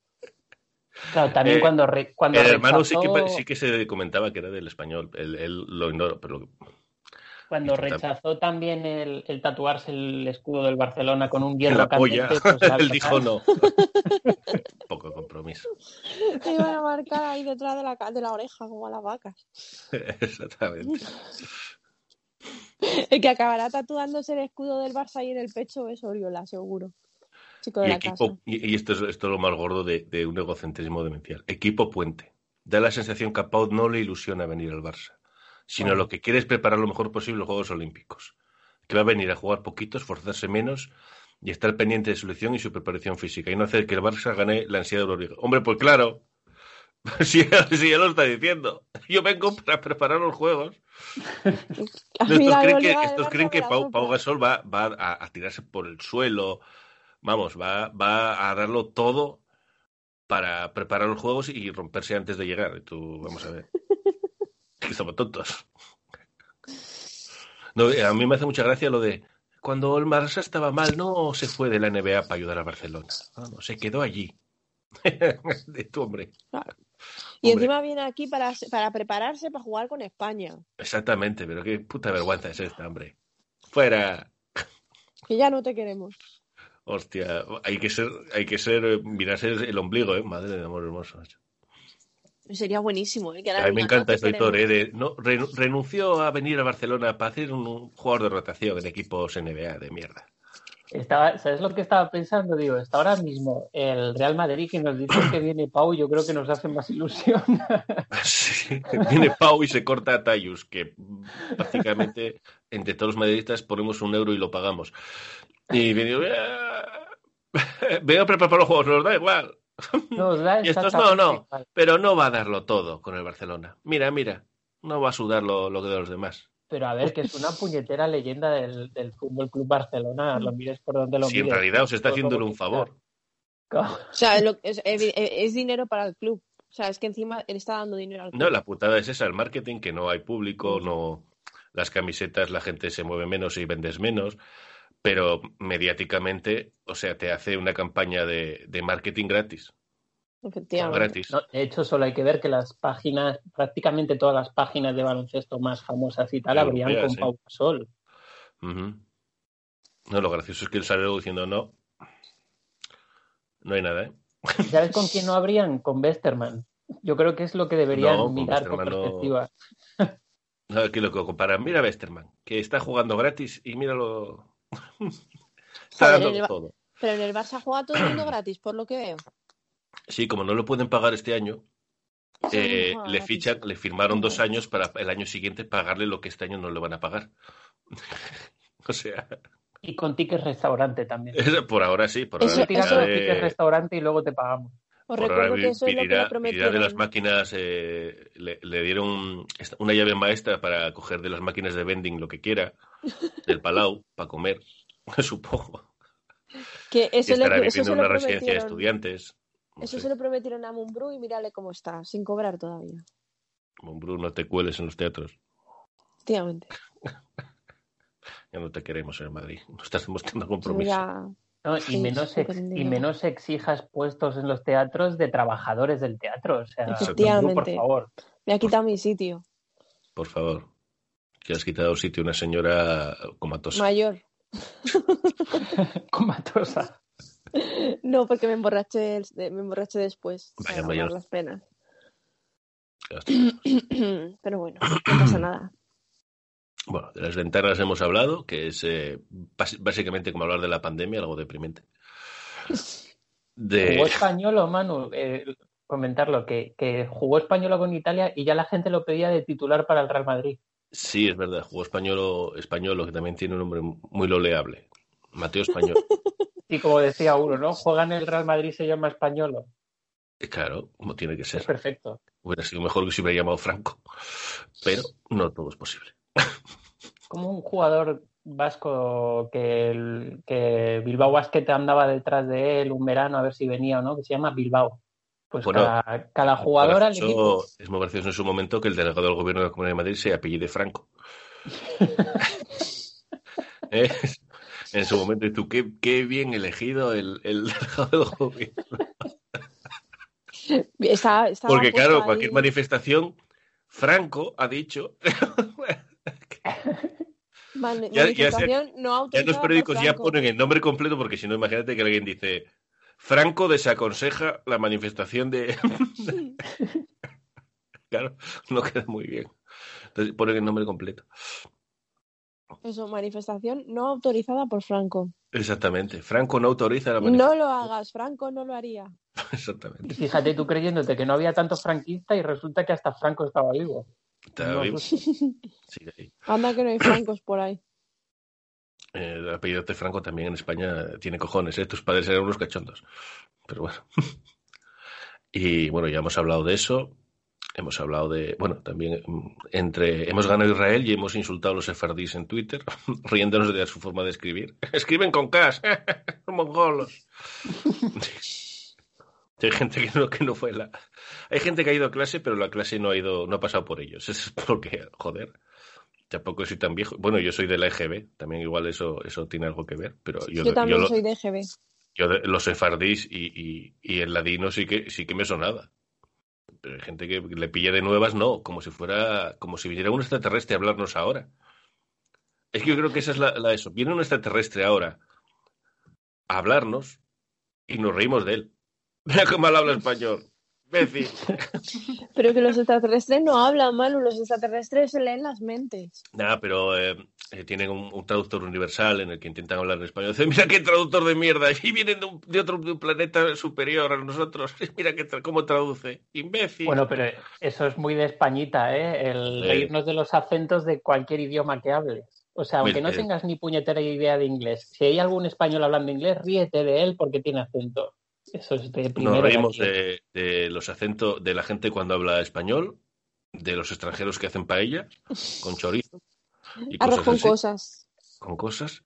Claro, también eh, cuando, cuando El hermano sí, que, sí que se comentaba que era del español, él, lo ignoro, pero Cuando rechazó también el, el, tatuarse el escudo del Barcelona con un hierro la polla. Pues, (laughs) Él dijo no. (laughs) Poco compromiso. Te iban a marcar ahí detrás de la, de la oreja, como a las vacas. (laughs) Exactamente. El que acabará tatuándose el escudo del Barça ahí en el pecho es Oriola, seguro. Chico de y, la equipo, casa. y, y esto, es, esto es lo más gordo de, de, un egocentrismo demencial. Equipo puente. Da la sensación que a Pau no le ilusiona venir al Barça, sino bueno. lo que quiere es preparar lo mejor posible los Juegos Olímpicos. Que va a venir a jugar poquito, esforzarse menos y estar pendiente de su elección y su preparación física y no hacer que el Barça gane la ansiedad de Euroliga. Hombre, pues claro, (laughs) si, si ya lo está diciendo. Yo vengo para preparar los juegos. (laughs) estos creen que, estos creen que Pau, Pau, Gasol va, va a, a, tirarse por el suelo. Vamos, va, va a darlo todo para preparar los juegos y romperse antes de llegar. Y tú, vamos a ver. que somos tontos. No, a mí me hace mucha gracia lo de cuando el Barça estaba mal, no se fue de la NBA para ayudar a Barcelona. No, no se quedó allí. (laughs) de tu hombre. Claro. Y hombre. encima viene aquí para, para prepararse para jugar con España. Exactamente, pero qué puta vergüenza es esta, hombre. Fuera. Que ya no te queremos. Hostia, hay que ser, hay que ser, mirarse el ombligo, ¿eh? Madre de amor hermoso. Sería buenísimo, ¿eh? Que a mí me encanta este autor, ¿eh? De, no, renunció a venir a Barcelona para hacer un, un jugador de rotación en equipos NBA de mierda. Estaba, ¿Sabes lo que estaba pensando? Digo, está ahora mismo el Real Madrid que nos dice que viene Pau, yo creo que nos hace más ilusión. (laughs) Sí, viene Pau y se corta a Tayus, que básicamente entre todos los madridistas ponemos un euro y lo pagamos. Y viene, vengo a preparar los juegos, nos da igual. (laughs) Nos da y estos no, no, pero no va a darlo todo con el Barcelona. Mira, mira, no va a sudar lo, lo que de los demás. Pero a ver, que es una puñetera leyenda del, del Fútbol Club Barcelona, lo mires por donde lo si mires. en realidad os está haciéndole un favor. O sea, lo, es, es, es, dinero para el club. O sea, es que encima él está dando dinero al club. No, la putada es esa, el marketing, que no hay público, no las camisetas, la gente se mueve menos y vendes menos, pero mediáticamente, o sea, te hace una campaña de, de marketing gratis. Efectivamente. Gratis. No, de hecho, solo hay que ver que las páginas, prácticamente todas las páginas de baloncesto más famosas y tal, Europeas, habrían con ¿eh? Pau Gasol. Uh -huh. No, lo gracioso es que él salió diciendo no. No hay nada, ¿eh? ¿Sabes con quién no habrían? Con Westerman. Yo creo que es lo que deberían No, mirar con no. perspectiva. (laughs) No, aquí lo que comparan. Mira a Westerman, que está jugando gratis y míralo. (laughs) está Joder, dando en el Ba- todo. Pero en el Barça juega todo el mundo gratis, por lo que veo. Sí, como no lo pueden pagar este año, Sí, eh, le gratis. fichan, le firmaron dos años para el año siguiente pagarle lo que este año no le van a pagar. (laughs) o sea, Y con tickets restaurante también. (laughs) por ahora sí, por Eso- ahora eso- los de- tickets restaurante y luego te pagamos. Os por recuerdo que eso es lo que Virirá- le Virirá prometieron. de las máquinas eh, le, le dieron una llave maestra para coger de las máquinas de vending lo que quiera, (laughs) del Palau, para comer, (laughs) supongo. Que eso, estará viviendo lo una residencia de estudiantes. No Eso sé. se lo prometieron a Mumbrú y mírale cómo está, sin cobrar todavía. Mumbrú, no te cueles en los teatros. Efectivamente. (laughs) Ya no te queremos en Madrid. No estás demostrando compromiso. mira- ¿no? Sí, y, menos ex- y menos exijas puestos en los teatros de trabajadores del teatro. O sea, Efectivamente. por favor. Me ha quitado mi sitio. Por favor. Que has quitado sitio a una señora comatosa. Mayor. (laughs) Comatosa. No, porque me emborraché, me emborraché después. Vaya, las penas. (clears throat) Pero bueno, no pasa nada. Bueno, de las ventanas hemos hablado, que es eh, básicamente como hablar de la pandemia, algo deprimente. De... (laughs) Jugó españolo, Manu, eh, comentarlo, que, que jugó españolo con Italia y ya la gente lo pedía de titular para el Real Madrid. Sí, es verdad, jugó español, español, que también tiene un nombre muy loleable. Mateo Español. (laughs) Y como decía uno, ¿no? Juega en el Real Madrid, se llama españolo. Eh, Claro, como tiene que Es ser. perfecto. Hubiera sido mejor que se hubiera llamado Franco. Pero no todo es posible. Como un jugador vasco que, el- que Bilbao Basket andaba detrás de él un verano a ver si venía o no, que se llama Bilbao. Pues Bueno, cada, cada jugador al Gracioso- equipo. Es muy gracioso en su momento que el delegado del gobierno de la Comunidad de Madrid se apellide Franco. (laughs) ¿Eh? En su momento, y tú, qué, qué bien elegido el, el delegado del gobierno. Está, Porque, claro, ahí- cualquier manifestación, Franco ha dicho. (laughs) (laughs) Man- Ya- ya manifestación no Ya autorizada los periódicos ya Franco. ponen el nombre completo porque si no, imagínate que alguien dice Franco desaconseja la manifestación de... (laughs) claro, no queda muy bien. Entonces ponen el nombre completo. Eso, manifestación no autorizada por Franco. Exactamente. Franco no autoriza la manifestación. No lo hagas, Franco no lo haría. Y (laughs) Exactamente. fíjate tú creyéndote que no había tanto franquista y resulta que hasta Franco estaba vivo. Está No, pues, Sigue ahí. Anda que no hay francos por ahí. (coughs) Eh, el apellido de Franco también en España tiene cojones, ¿eh? Tus padres eran unos cachondos. Pero bueno. (laughs) y bueno, ya hemos hablado de eso. Hemos hablado de, bueno, también mm, entre, hemos ganado Israel y hemos insultado a los sefardíes en Twitter, (laughs) riéndonos de su forma de escribir. (laughs) Escriben con K, mongolos. Hay gente que no, que no fue la. Hay gente que ha ido a clase, pero la clase no ha ido, no ha pasado por ellos. (laughs) Es porque, joder, tampoco soy tan viejo. Bueno, yo soy de la EGB, también igual eso, eso tiene algo que ver, pero yo, Yo, también lo- soy de GB. yo de- los sefardís y, y, y el ladino sí que sí que me sonaba. Pero hay gente que le pilla de nuevas, no, como si fuera, como si viniera un extraterrestre a hablarnos ahora. Es que yo creo que esa es la, la eso. Viene un extraterrestre ahora a hablarnos y nos reímos de él. Mira cómo mal habla español. Imbécil. (laughs) Pero que los extraterrestres no hablan, Manu. Los extraterrestres se leen las mentes. Nada, pero eh, eh, tienen un, un traductor universal en el que intentan hablar en español. Dicen, mira qué traductor de mierda. Y vienen de, un- de otro de un planeta superior a nosotros. (laughs) Mira qué tra- cómo traduce. Imbécil. Bueno, pero eso es muy de Españita, ¿eh? El Sí. reírnos de los acentos de cualquier idioma que hables. O sea, aunque no tengas ni puñetera idea de inglés, si hay algún español hablando inglés, ríete de él porque tiene acento. Eso es de primero. Nos reímos de los acentos de la gente cuando habla español, de los extranjeros que hacen paella con chorizo y Arroz cosas con así, cosas. con cosas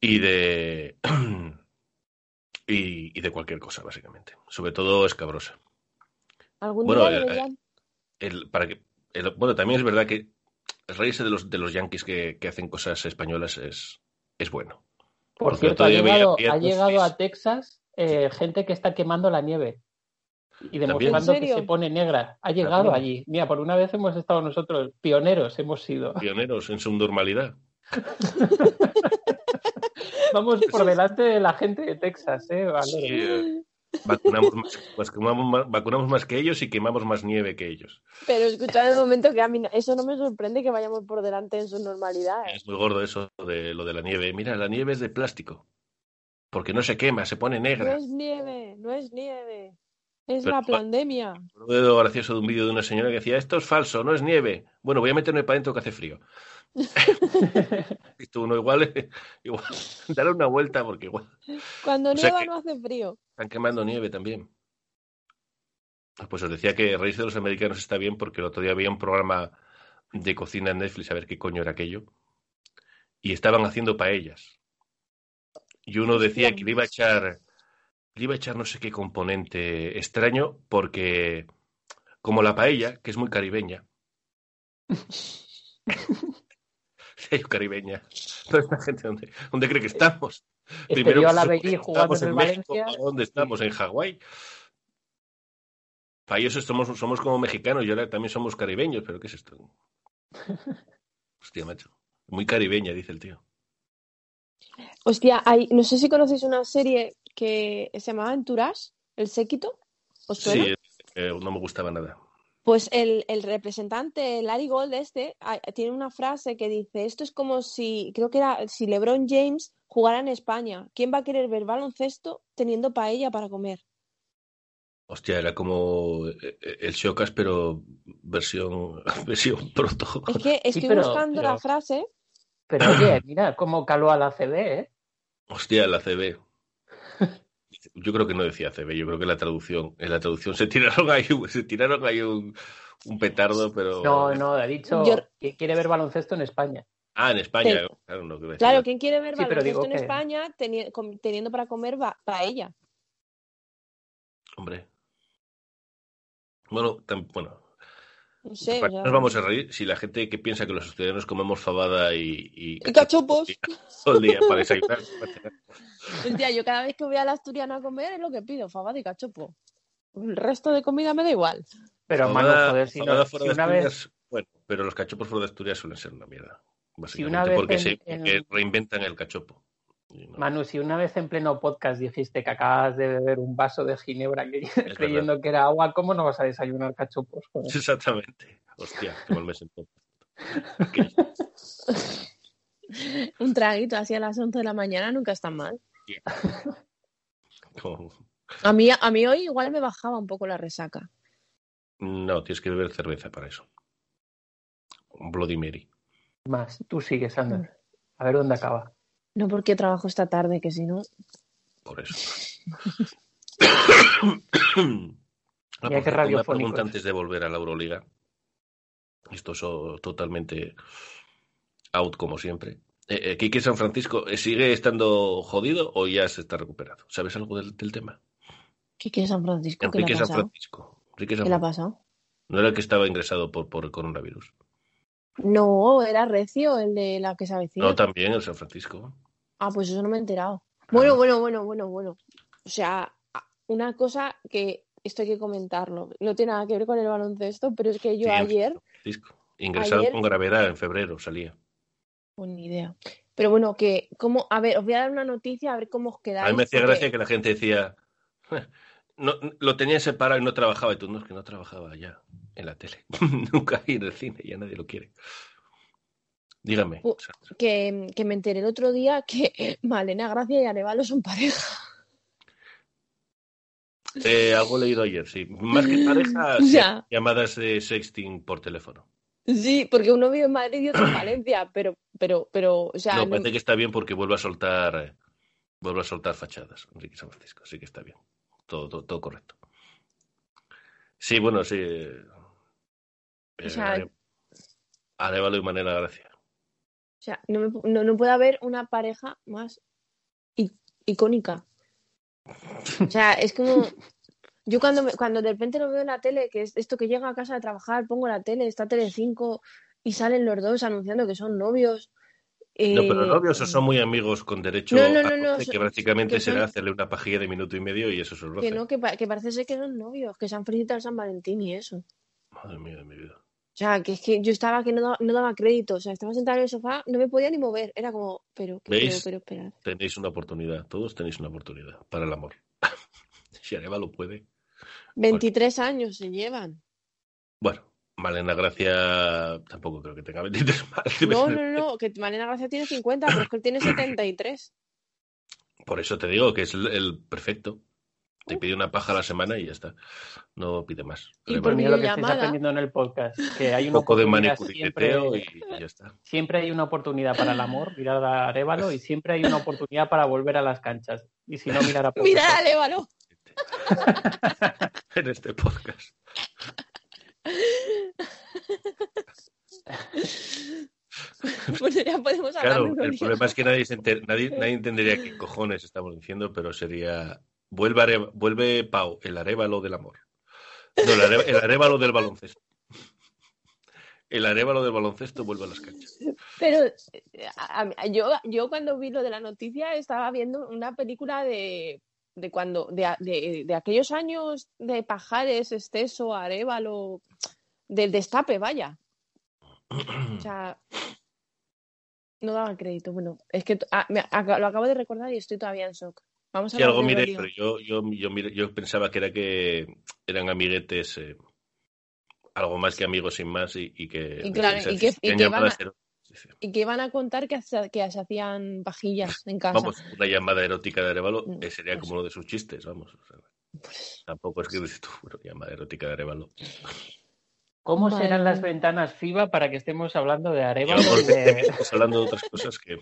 y de (clears throat) y, y de cualquier cosa básicamente, sobre todo escabrosa. Algún Bueno, día eh, deberían. El, para que el- bueno, también es verdad que reírse de los de los yanquis que, que hacen cosas españolas es es bueno. Por porque cierto, ha llegado, ha llegado a Texas eh, gente que está quemando la nieve y demostrando ¿En que se pone negra. Ha llegado También. allí. Mira, por una vez hemos estado nosotros, pioneros hemos sido. Pioneros en su normalidad. (laughs) Vamos por delante de la gente de Texas, ¿eh? Sí, eh, vacunamos más, vacunamos más- vacunamos más que ellos y quemamos más nieve que ellos. Pero escuchad el momento que a mí no- eso no me sorprende que vayamos por delante en su normalidad. ¿eh? Es muy gordo eso de lo de la nieve. Mira, la nieve es de plástico. Porque no se quema, se pone No negra. es nieve, no es nieve. Es Pero- la pandemia. Un dedo gracioso de un vídeo de una señora que decía, esto es falso, no es nieve. Bueno, voy a meterme para adentro que hace frío. (laughs) Visto uno igual, (laughs) igual, darle una vuelta porque igual Cuando O nieva no hace frío. están quemando nieve también. Pues os decía que reírse de los americanos está bien porque el otro día había un programa de cocina en Netflix, a ver qué coño era aquello, y estaban haciendo paellas. Y uno decía que le iba a echar, le iba a echar no sé qué componente extraño porque como la paella, que es muy caribeña. (laughs) Caribeña. Toda esta gente, ¿dónde, dónde cree que estamos? Este vio a la pues, estamos en México. ¿Dónde estamos? ¿En Hawái? Para ellos somos, somos como mexicanos y ahora también somos caribeños, pero ¿qué es esto? (laughs) Hostia, macho. Muy caribeña, dice el tío. Hostia, hay, no sé si conocéis una serie que se llamaba Entourage, El Séquito. ¿Os suena? Sí, eh, no me gustaba nada. Pues el, el representante, Larry Gold este, tiene una frase que dice, esto es como si, creo que era, si LeBron James jugara en España. ¿Quién va a querer ver baloncesto teniendo paella para comer? Hostia, era como eh, eh, el Shocas, pero versión, (laughs) versión proto. Es que estoy pero- buscando pero- la frase. Pero oye, (clears throat) mira cómo caló a la CB, ¿eh? Hostia, la CB. Yo creo que no decía CB, yo creo que la traducción, en la traducción se tiraron ahí, se tiraron ahí un, un petardo, pero. No, no, ha dicho Yo- que quiere ver baloncesto en España. Ah, en España, Sí. claro, no, que. Claro, ¿quién quiere ver Sí, baloncesto en que- España teni- teniendo para comer ba- paella? Hombre. Bueno, bueno, No sé. ¿para o qué sea, nos vamos a reír si la gente que piensa que los estudiantes comemos fabada y, y, Y cachopos. todo el día para desayunar? (laughs) yo cada vez que voy al asturiano a comer es lo que pido, fabada y cachopo. El resto de comida me da igual. Pero, mano, joder, si, no- si una vez... Bueno, pero los cachopos fuera de Asturias suelen ser una mierda. Básicamente, una vez porque, en- se, en- porque reinventan el cachopo. No- Manu, si una vez en pleno podcast dijiste que acabas de beber un vaso de ginebra que- verdad. creyendo que era agua, ¿cómo no vas a desayunar cachopos? Joder. (laughs) Exactamente. Hostia, qué mal me sentó. Un traguito así a las 11 de la mañana nunca está mal. (laughs) A mí, a mí hoy igual me bajaba un poco la resaca. No, tienes que beber cerveza para eso. Un Bloody Mary. Más, tú sigues, anda. A ver dónde acaba. No porque trabajo esta tarde, que si no. Por eso. Mira Ah, por qué cierto, una pregunta es. antes de volver a la Euroliga. Esto es totalmente out como siempre. Eh, eh, Quique San Francisco eh, sigue estando jodido o ya se está recuperado. ¿Sabes algo del, del tema? ¿Qué quiere San Francisco? ¿Qué le San? Francisco. San ¿Qué le ha pasado? No era el que estaba ingresado por, por coronavirus. No, era Recio, el de la que se avecina. No, también el San Francisco. Ah, pues eso no me he enterado. Ah. Bueno, bueno, bueno, bueno, bueno. O sea, una cosa que esto hay que comentarlo. No tiene nada que ver con el baloncesto, pero es que yo Sí, ayer, Francisco. Ingresado ayer- con gravedad en febrero salía. pues ni idea. Pero bueno, que, como, a ver, os voy a dar una noticia, a ver cómo os quedáis. A mí me hacía porque- gracia que la gente decía, no, lo tenía separado y no trabajaba. Y tú, no, es que no trabajaba ya en la tele. (laughs) Nunca ahí en el cine, ya nadie lo quiere. Dígame. Uh, que, que me enteré el otro día que Malena Gracia y Arevalo son pareja. Eh, algo leído ayer, sí. Más que pareja, (laughs) sí, llamadas de sexting por teléfono. Sí, porque uno vive en Madrid y otro en Valencia, pero, pero, pero, o sea, no, no- parece que está bien porque vuelve a soltar, eh, vuelve a soltar fachadas, Enrique San Francisco. Sí que está bien. Todo, todo, todo correcto. Sí, bueno, sí. eh, O sea, eh, y Manera Gracia. o sea, no, me- no, no puede haber una pareja más icónica. O sea, es como. Yo cuando, me- cuando de repente lo veo en la tele, que es esto que llega a casa de trabajar, pongo la tele, está Tele5 y salen los dos anunciando que son novios. No, pero eh, novios o son muy amigos con derecho No, no, a no, no, roce, son- que prácticamente que son- será hacerle una pajilla de minuto y medio y eso es el roce. Que no, que, pa- que parece ser que son novios, que se han felicitado San Valentín y eso. Madre mía de mi vida. O sea, que es que yo estaba que no daba, no daba crédito. O sea, estaba sentada en el sofá, no me podía ni mover. Era como, pero, pero, ¿Veis? pero, esperad. Tenéis una oportunidad, todos tenéis una oportunidad para el amor. (laughs) si Areva lo puede. 23 años se llevan. Bueno, Malena Gracia tampoco creo que tenga 23 (laughs) más. No, no, no, que Malena Gracia tiene 50, pero es que él tiene 73. Por eso te digo que es el, el perfecto. Te pide una paja a la semana y ya está. No pide más. Y Arevalo. por Mira lo que estáis aprendiendo en el podcast, que hay un poco de manicuriteo siempre, y, y ya está. siempre hay una oportunidad para el amor, mirar a Arevalo, y siempre hay una oportunidad para volver a las canchas. Y si no, mirar a (laughs) Mira, Alévalo. (laughs) en este podcast. (laughs) Pues ya podemos hablar Claro, el problema es que nadie, se enter- nadie, nadie entendería qué cojones estamos diciendo, pero sería. Vuelve, vuelve Pau, el arévalo del amor. No, el, are- el arévalo del baloncesto. El arévalo del baloncesto vuelve a las canchas. Pero eh, a- a- yo, yo cuando vi lo de la noticia estaba viendo una película de, de cuando de, de, de aquellos años de Pajares, Esteso, Arevalo, del destape, vaya. O sea, no daba crédito. Bueno, es que ah, me lo acabo de recordar y estoy todavía en shock. Vamos a Sí, algo miré, pero yo, yo, yo, miré- yo pensaba que era que eran amiguetes, eh, algo más que amigos sin más, y, y que. Y claro, se y que- y hacían que iban llamadas a- ero- sí, sí. Y que iban a contar que, que se hacían vajillas en casa. Vamos, una llamada erótica de Arevalo Mm, eh, sería pues- como uno de sus chistes, vamos. o sea, tampoco es que dices tú, bueno, llamada erótica de Arevalo. ¿Cómo serán las ventanas FIBA para que estemos hablando de Arevalo? de- (laughs) estamos hablando de otras cosas que.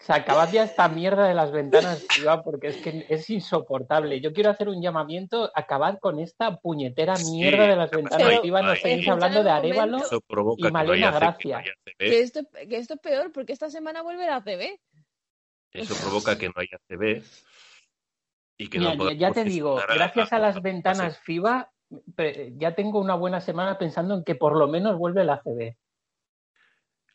O sea, acabad ya esta mierda de las ventanas FIBA porque es que es insoportable. Yo quiero hacer un llamamiento, acabad con esta puñetera Sí, mierda de las ventanas. Nos Ay, seguís hablando de Arevalo. Y no Malena que no Gracia. Que esto, que esto es peor porque esta semana vuelve la CB. Eso provoca que no haya CB y que Mira, no ya- podamos ya te digo, a- gracias a a- las a- ventanas FIBA, ya tengo una buena semana pensando en que por lo menos vuelve la CB.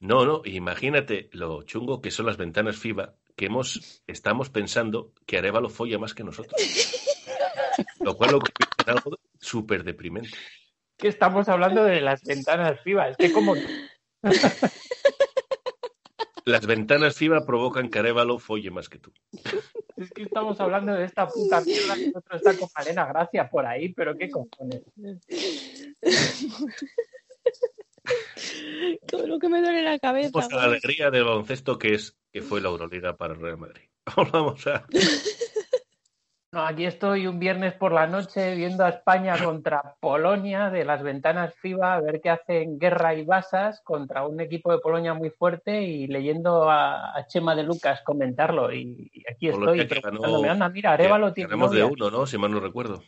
No, no, imagínate lo chungo que son las ventanas FIBA, que hemos, estamos pensando que Arevalo folla más que nosotros. Lo cual lo convierte en algo súper deprimente. Que estamos hablando de las ventanas FIBA. Es que como Las ventanas FIBA provocan que Arevalo folle más que tú. Es que estamos hablando de esta puta mierda que otro está con Malena Gracia por ahí, pero qué cojones. (laughs) Todo lo que me duele la cabeza. Pues la alegría del baloncesto que es que fue la Euroliga para el Real Madrid. (laughs) Vamos a. No, aquí estoy un viernes por la noche viendo a España contra Polonia de las ventanas FIBA, a ver qué hacen Guerra y Basas contra un equipo de Polonia muy fuerte y leyendo a, a Chema de Lucas comentarlo. Y, y aquí estoy Polonia preguntándome, ganó- anda, mira, Arevalo tiene Ganamos de uno, ¿no? Si mal no recuerdo.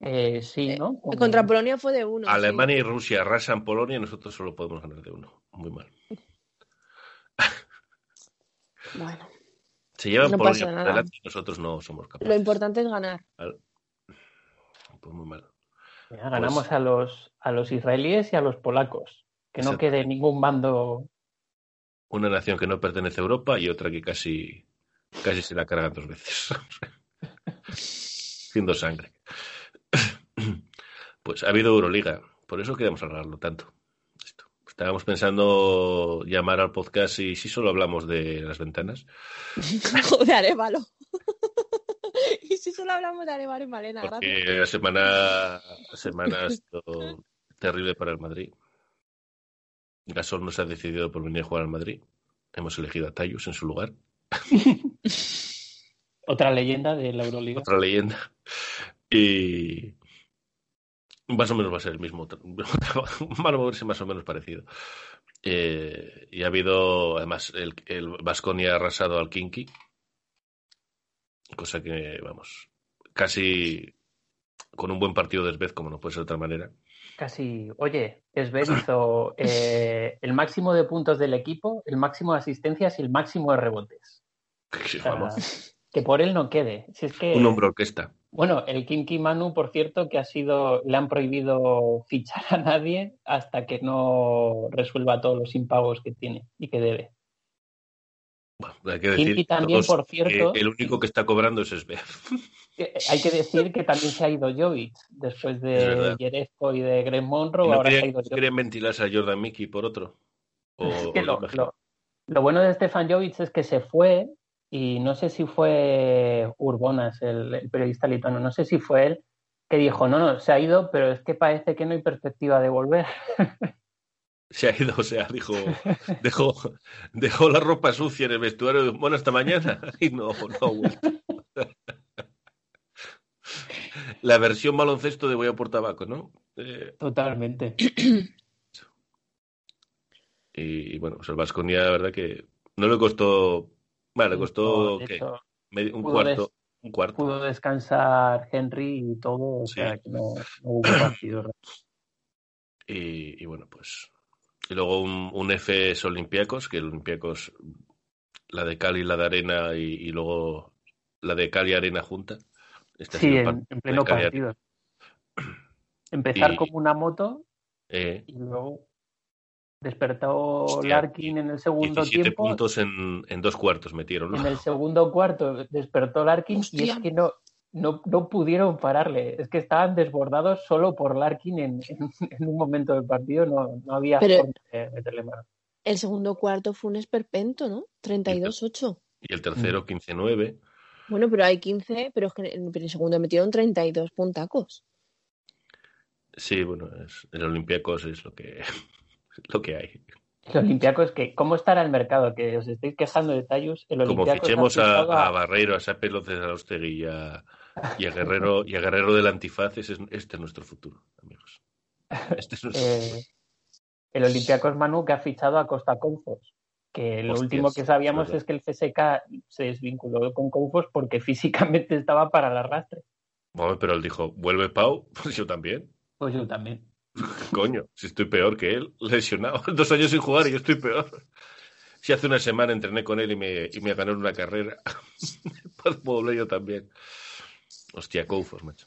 Eh, sí, ¿no? Como- Contra Polonia fue de uno. sí. Alemania y Rusia arrasan Polonia y nosotros solo podemos ganar de uno. Muy mal. (laughs) Bueno, Se llevan No Polonia pasa por nada. delante y nosotros no somos lo capaces. importante es ganar. Pues muy mal. Mira, ganamos Pues- a los a los israelíes y a los polacos. Que no Exacto. quede ningún bando. Una nación que no pertenece a Europa y otra que casi, casi se la cargan dos veces. (laughs) Haciendo sangre. Pues ha habido Euroliga. Por eso queríamos hablarlo tanto. Esto. Estábamos pensando llamar al podcast y si solo hablamos de las ventanas. (laughs) de Arevalo. (laughs) y si solo hablamos de Arevalo y Malena, gracias. Porque la semana, la semana ha sido terrible para el Madrid. Gasol no se ha decidido por venir a jugar al Madrid. Hemos elegido a Tayus en su lugar. (laughs) Otra leyenda de la Euroliga. Otra leyenda. Y más o menos va a ser el mismo. (laughs) Va a moverse más o menos parecido. Eh, y ha habido, además, el, el ha arrasado al Kinky. Cosa que, vamos, casi con un buen partido de Svez, como no puede ser de otra manera. Casi, oye, Esber hizo (laughs) eh, el máximo de puntos del equipo, el máximo de asistencias y el máximo de rebotes. (laughs) O sea, Vamos, que por él no quede. Si es que, un hombro orquesta. Bueno, el Kinky Manu, por cierto, que ha sido, le han prohibido fichar a nadie hasta que no resuelva todos los impagos que tiene y que debe. Bueno, hay que decir Kinky también, por cierto, el único que está cobrando es Svez. Eh, Hay que decir que también se ha ido Jovic después Es de. Jerezko y de Greg Monroe. ¿Y no ahora se ha ido Jovic. querían ventilarse a Jordan Mickey por otro? O, Es que o lo, lo- lo- lo bueno de Stefan Jovic es que se fue y no sé si fue Urbonas, el, el periodista lituano, no sé si fue él que dijo, no, no, se ha ido, pero es que parece que no hay perspectiva de volver. (laughs) Se ha ido, o sea, dijo, dejó, dejó la ropa sucia en el vestuario, bueno, hasta mañana, (laughs) y no, no ha vuelto. (laughs) La versión baloncesto de Voy a por tabaco, ¿no? Eh, Totalmente. y, y bueno, pues el Vasconia, la verdad que no le costó, bueno, le costó un cuarto, des- un cuarto. pudo descansar Henry y todo, o Sí. sea que no, no hubo partido. Y, y bueno, pues. Y luego un, un F es Olympiacos, que el Olympiacos, la de Cali, la de Arena y, y luego la de Cali Arena junta. Este Sí, en, pleno partido. Empezar Y- como una moto Eh, y luego despertó Hostia, Larkin en el segundo 17 tiempo. puntos en, en dos cuartos metieron. ¿no? En el segundo cuarto despertó Larkin y es que no, no, no pudieron pararle. Es que estaban desbordados solo por Larkin en, en- en un momento del partido. No, no había Pero- forma de meterle mano. El segundo cuarto fue un esperpento, ¿no? 32-8. Y el Mm. tercero, 15-9. Bueno, pero hay 15, pero es que en el segundo metieron 32 puntacos. Sí, bueno, es, el Olympiacos es lo que, (laughs) lo que hay. El Olympiacos, que ¿cómo estará el mercado? Que os estáis quejando de Tallus. El Como fichemos a, fichado a Barreiro, a Sape López y a, y a Guerrero, y a Guerrero del Antifaz, ese es- este es nuestro futuro, amigos. Este es nuestro (laughs) eh, futuro. el Olympiacos Manu que ha fichado a Costa Confos. Que lo Hostias, último que sabíamos es que el CSK se desvinculó con Confos porque (laughs) físicamente estaba para el arrastre. Bueno, pero él dijo, vuelve Pau, pues yo también. Pues yo también. (laughs) Coño, si estoy peor que él, lesionado, (laughs) dos años sin jugar y yo estoy peor. Si hace una semana entrené con él y me, y me una carrera, (laughs) pues puedo yo también. Hostia, Koufos, macho.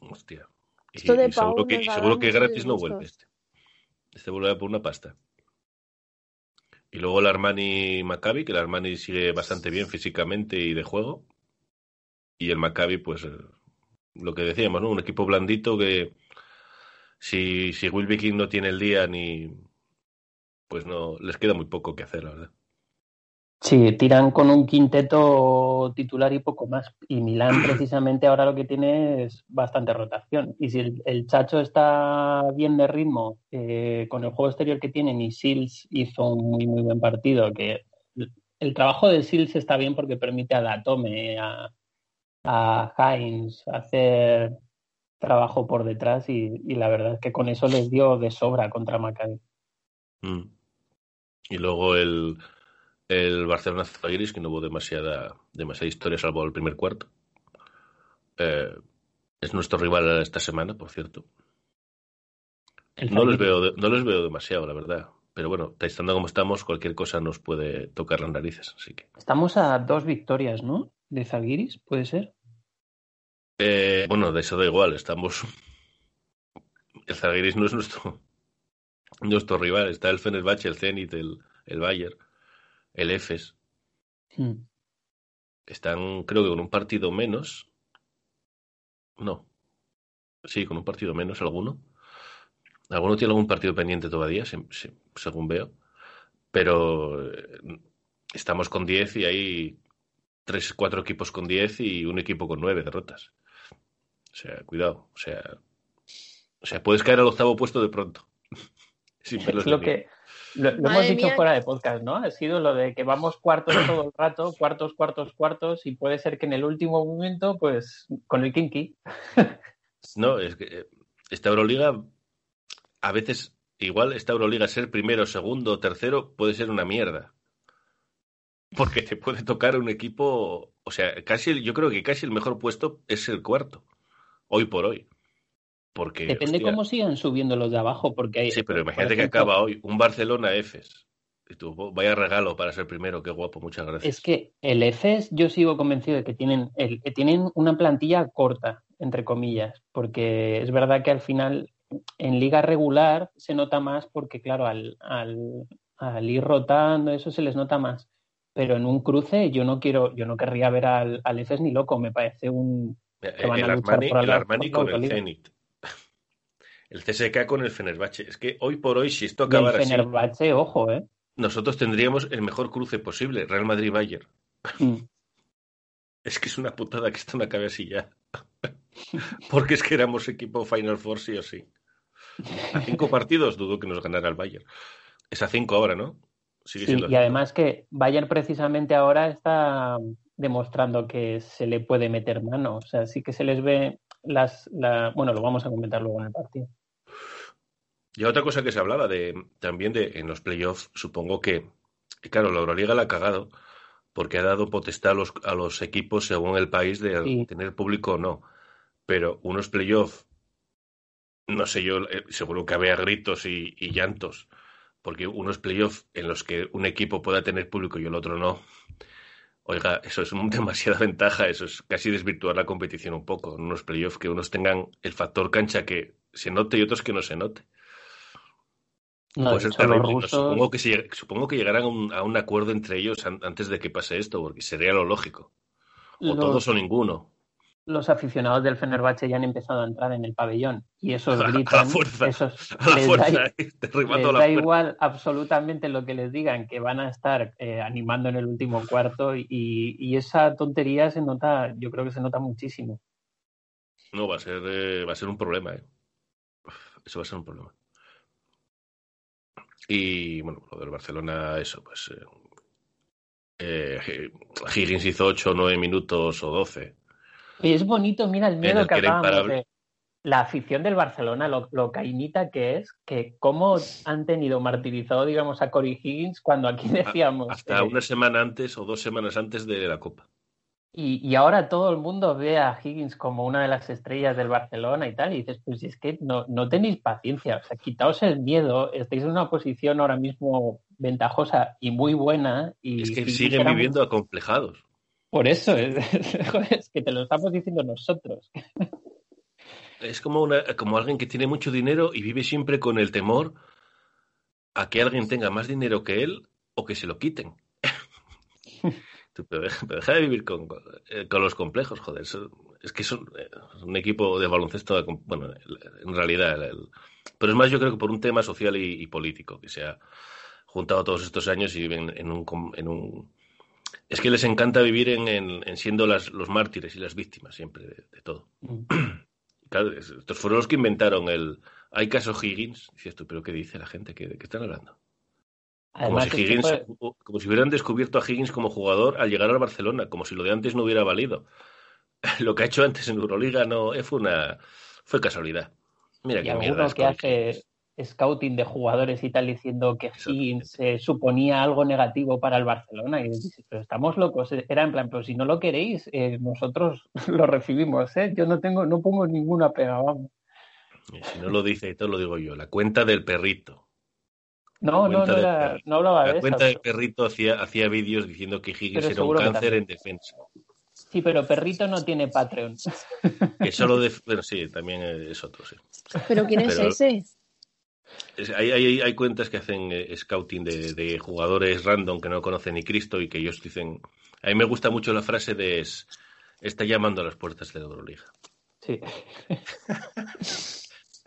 Hostia. Y, Esto de y seguro que, y seguro que gratis no vuelve este. Este vuelve por una pasta. Y luego el Armani Maccabi, que el Armani sigue bastante bien físicamente y de juego. Y el Maccabi, pues eh, lo que decíamos, ¿no? Un equipo blandito que si, si Will Viking no tiene el día ni, pues no les queda muy poco que hacer, la verdad. Sí, tiran con un quinteto titular y poco más. Y Milán (clears throat) precisamente ahora lo que tiene es bastante rotación. Y si el, Chacho está bien de ritmo eh, con el juego exterior que tienen y Sils hizo un muy muy buen partido, que el trabajo de Sils está bien porque permite a Datome, a, a Heinz hacer trabajo por detrás y, la verdad es que con eso les dio de sobra contra Maccabi. Mm. Y luego el el Barcelona Zagiris, que no hubo demasiada, demasiada historia salvo el primer cuarto. Eh, es nuestro rival esta semana, por cierto. No les, veo, no les veo demasiado, la verdad. Pero bueno, estando como estamos, cualquier cosa nos puede tocar las narices. Así que. Estamos a dos victorias, ¿no? De Zalgiris, ¿puede ser? Eh, bueno, de eso da igual. Estamos. El Zalgiris no es nuestro, nuestro rival. Está el Fenerbahce, el Zenit, el, el Bayern el EFES. Hmm. Están, creo que con un partido menos. No. Sí, con un partido menos alguno. Alguno tiene algún partido pendiente todavía, según veo. Pero eh, estamos con 10 y hay tres, cuatro equipos con 10 y un equipo con 9 derrotas. O sea, cuidado. O sea, o sea, puedes caer al octavo puesto de pronto. (laughs) Sin es lo que, lo, hemos dicho fuera de podcast, ¿no? Ha sido lo de que vamos cuartos todo el rato, cuartos, cuartos, cuartos, y puede ser que en el último momento, pues, con el kinky. No, es que eh, esta Euroliga, a veces, igual esta Euroliga ser primero, segundo, tercero, puede ser una mierda. Porque te puede tocar un equipo, o sea, casi, yo creo que casi el mejor puesto es el cuarto, hoy por hoy. Porque, Depende cómo sigan subiendo los de abajo, porque hay, Sí, pero imagínate que acaba hoy un Barcelona Efes. Y tú, vaya regalo para ser primero, qué guapo, muchas gracias. Es que el Efes, yo sigo convencido de que tienen, el, tienen una plantilla corta, entre comillas, porque es verdad que al final en liga regular se nota más porque, claro, al, al, al ir rotando, eso se les nota más. Pero en un cruce yo no quiero, yo no querría ver al, al Efes ni loco, me parece un... el, Armani, con el Zenit (laughs) el CSK con el Fenerbahce. Es que hoy por hoy, si esto acabara el Fenerbahce, ojo, ¿eh? Nosotros tendríamos el mejor cruce posible, Real Madrid-Bayern. Mm. (laughs) es que es una putada que esto no acabe así ya. (laughs) Porque es que éramos equipo Final Four sí o sí. A cinco partidos dudo que nos ganara el Bayern. Es a cinco ahora, ¿no? sí, y además que Bayern precisamente ahora está demostrando que se le puede meter mano. O sea, sí que se les ve las... Bueno, lo vamos a comentar luego en el partido. Y otra cosa que se hablaba de también de en los playoffs, supongo que, claro, la Euroliga la ha cagado porque ha dado potestad a los, a los equipos según el país de tener público o no. Pero unos playoffs, no sé yo, eh, seguro que había gritos y, y llantos, porque unos playoffs en los que un equipo pueda tener público y el otro no, Oiga, eso es (laughs) demasiada ventaja, eso es casi desvirtuar la competición un poco. En unos playoffs que unos tengan el factor cancha que se note y otros que no se note. supongo, que supongo que llegarán a un, acuerdo entre ellos antes de que pase esto, porque sería lo lógico. O todos o ninguno los aficionados del Fenerbahce ya han empezado a entrar en el pabellón y esos (laughs) gritan, esos, (laughs) les da, igual absolutamente lo que les digan, que van a estar eh, animando en el último cuarto y, esa tontería se nota, yo creo que se nota muchísimo. No, va a ser, eh, va a ser un problema, ¿eh? Eso va a ser un problema. Y bueno, lo del Barcelona, eso, pues. Eh, Higgins hizo 8 o 9 minutos o 12 y es bonito, mira el miedo que hablábamos de la afición del Barcelona, lo, lo, cainita que es, que cómo han tenido martirizado, digamos, a Cory Higgins cuando aquí decíamos... Hasta una semana antes o dos semanas antes de la Copa. Y, y, ahora todo el mundo ve a Higgins como una de las estrellas del Barcelona y tal, y dices, pues es que no, no tenéis paciencia, o sea, quitaos el miedo, estáis en una posición ahora mismo ventajosa y muy buena. Y es que siguen viviendo acomplejados. Por eso, (laughs) es, que te lo estamos diciendo nosotros. Es como, una, como alguien que tiene mucho dinero y vive siempre con el temor a que alguien tenga más dinero que él o que se lo quiten. (laughs) pero, deja, de vivir con, eh, con, los complejos, joder. es que es eh, un, equipo de baloncesto, bueno, en realidad, pero es más yo creo que por un tema social y, político, que sea juntado todos estos años y viven en un, en un... Es que les encanta vivir en, en, siendo las, los mártires y las víctimas siempre de, todo. Mm. Claro, estos fueron los que inventaron el... Hay caso Higgins. Dices tú, pero ¿qué dice la gente? ¿Qué, ¿De qué están hablando? como, si Higgins, como si hubieran descubierto a Higgins como jugador al llegar al Barcelona, como si lo de antes no hubiera valido. (laughs) lo que ha hecho antes en Euroliga no eh, fue una fue casualidad. Mira qué mierda. que hace scouting de jugadores y tal diciendo que se suponía algo negativo para el Barcelona y dice, pero estamos locos, era en plan, pero si no lo queréis, eh, nosotros (laughs) lo recibimos, ¿eh? Yo no tengo, no pongo ninguna pega, vamos. si no lo dice, todo lo digo yo, la cuenta del perrito. No, no, no, era, no hablaba de eso. La cuenta del perrito hacía, hacía vídeos diciendo que Higgins era un cáncer en defensa. Sí, pero Perrito no tiene Patreon. Que solo de... Bueno, sí, también es otro, sí. ¿Pero quién es ese? Hay, hay, hay, cuentas que hacen eh, scouting de, de, jugadores random que no conocen ni Cristo y que ellos dicen... A mí me gusta mucho la frase de... está llamando a las puertas de la Euroliga. Sí. (laughs)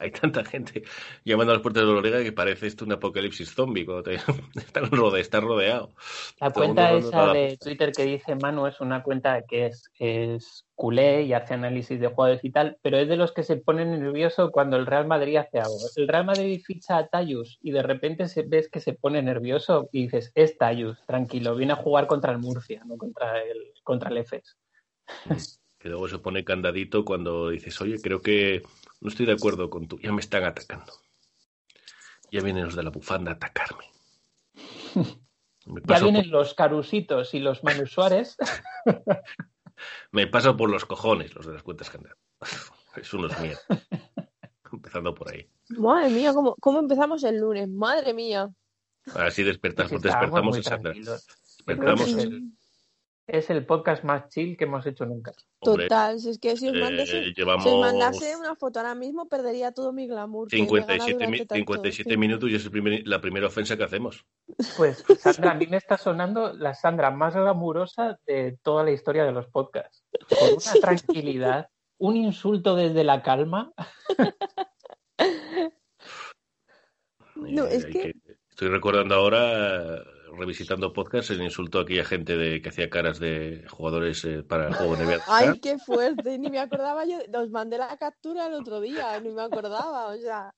hay tanta gente llamando a las puertas de Euroliga que parece esto un apocalipsis zombie cuando te, (laughs) estás, rodeado. La cuenta esa de Twitter que dice Manu es una cuenta que es, es culé y hace análisis de jugadores y tal, pero es de los que se ponen nervioso cuando el Real Madrid hace algo. El Real Madrid ficha a Tayus y de repente se, ves que se pone nervioso y dices, es Tayus, tranquilo, viene a jugar contra el Murcia, no contra el, contra el EFES. (laughs) Que luego se pone candadito cuando dices, oye, creo que no estoy de acuerdo con tú. Ya me están atacando. Ya vienen los de la bufanda a atacarme. (laughs) ya vienen los carusitos y los manusuares. (laughs) me paso por los cojones los de las cuentas candidatas. (laughs) es unos míos. (laughs) Empezando por ahí. Madre mía, ¿cómo, ¿cómo, empezamos el lunes? Madre mía. Así despertamos, despertamos Despertamos el, es el podcast más chill que hemos hecho nunca. Total, si es que si os, mandase, eh, si os mandase una foto ahora mismo perdería todo mi glamour. 57, 57 minutos y es la primera ofensa que hacemos. Pues (laughs) Sandra, a mí me está sonando la Sandra más glamurosa de toda la historia de los podcasts. Con una tranquilidad, un insulto desde la calma. (laughs) no, es que... Estoy recordando ahora revisitando podcast, el insultó a aquella gente de, que hacía caras de jugadores eh, para el juego NBA. Ay, qué fuerte, ni me acordaba yo, os mandé la captura el otro día, ni me acordaba, o sea.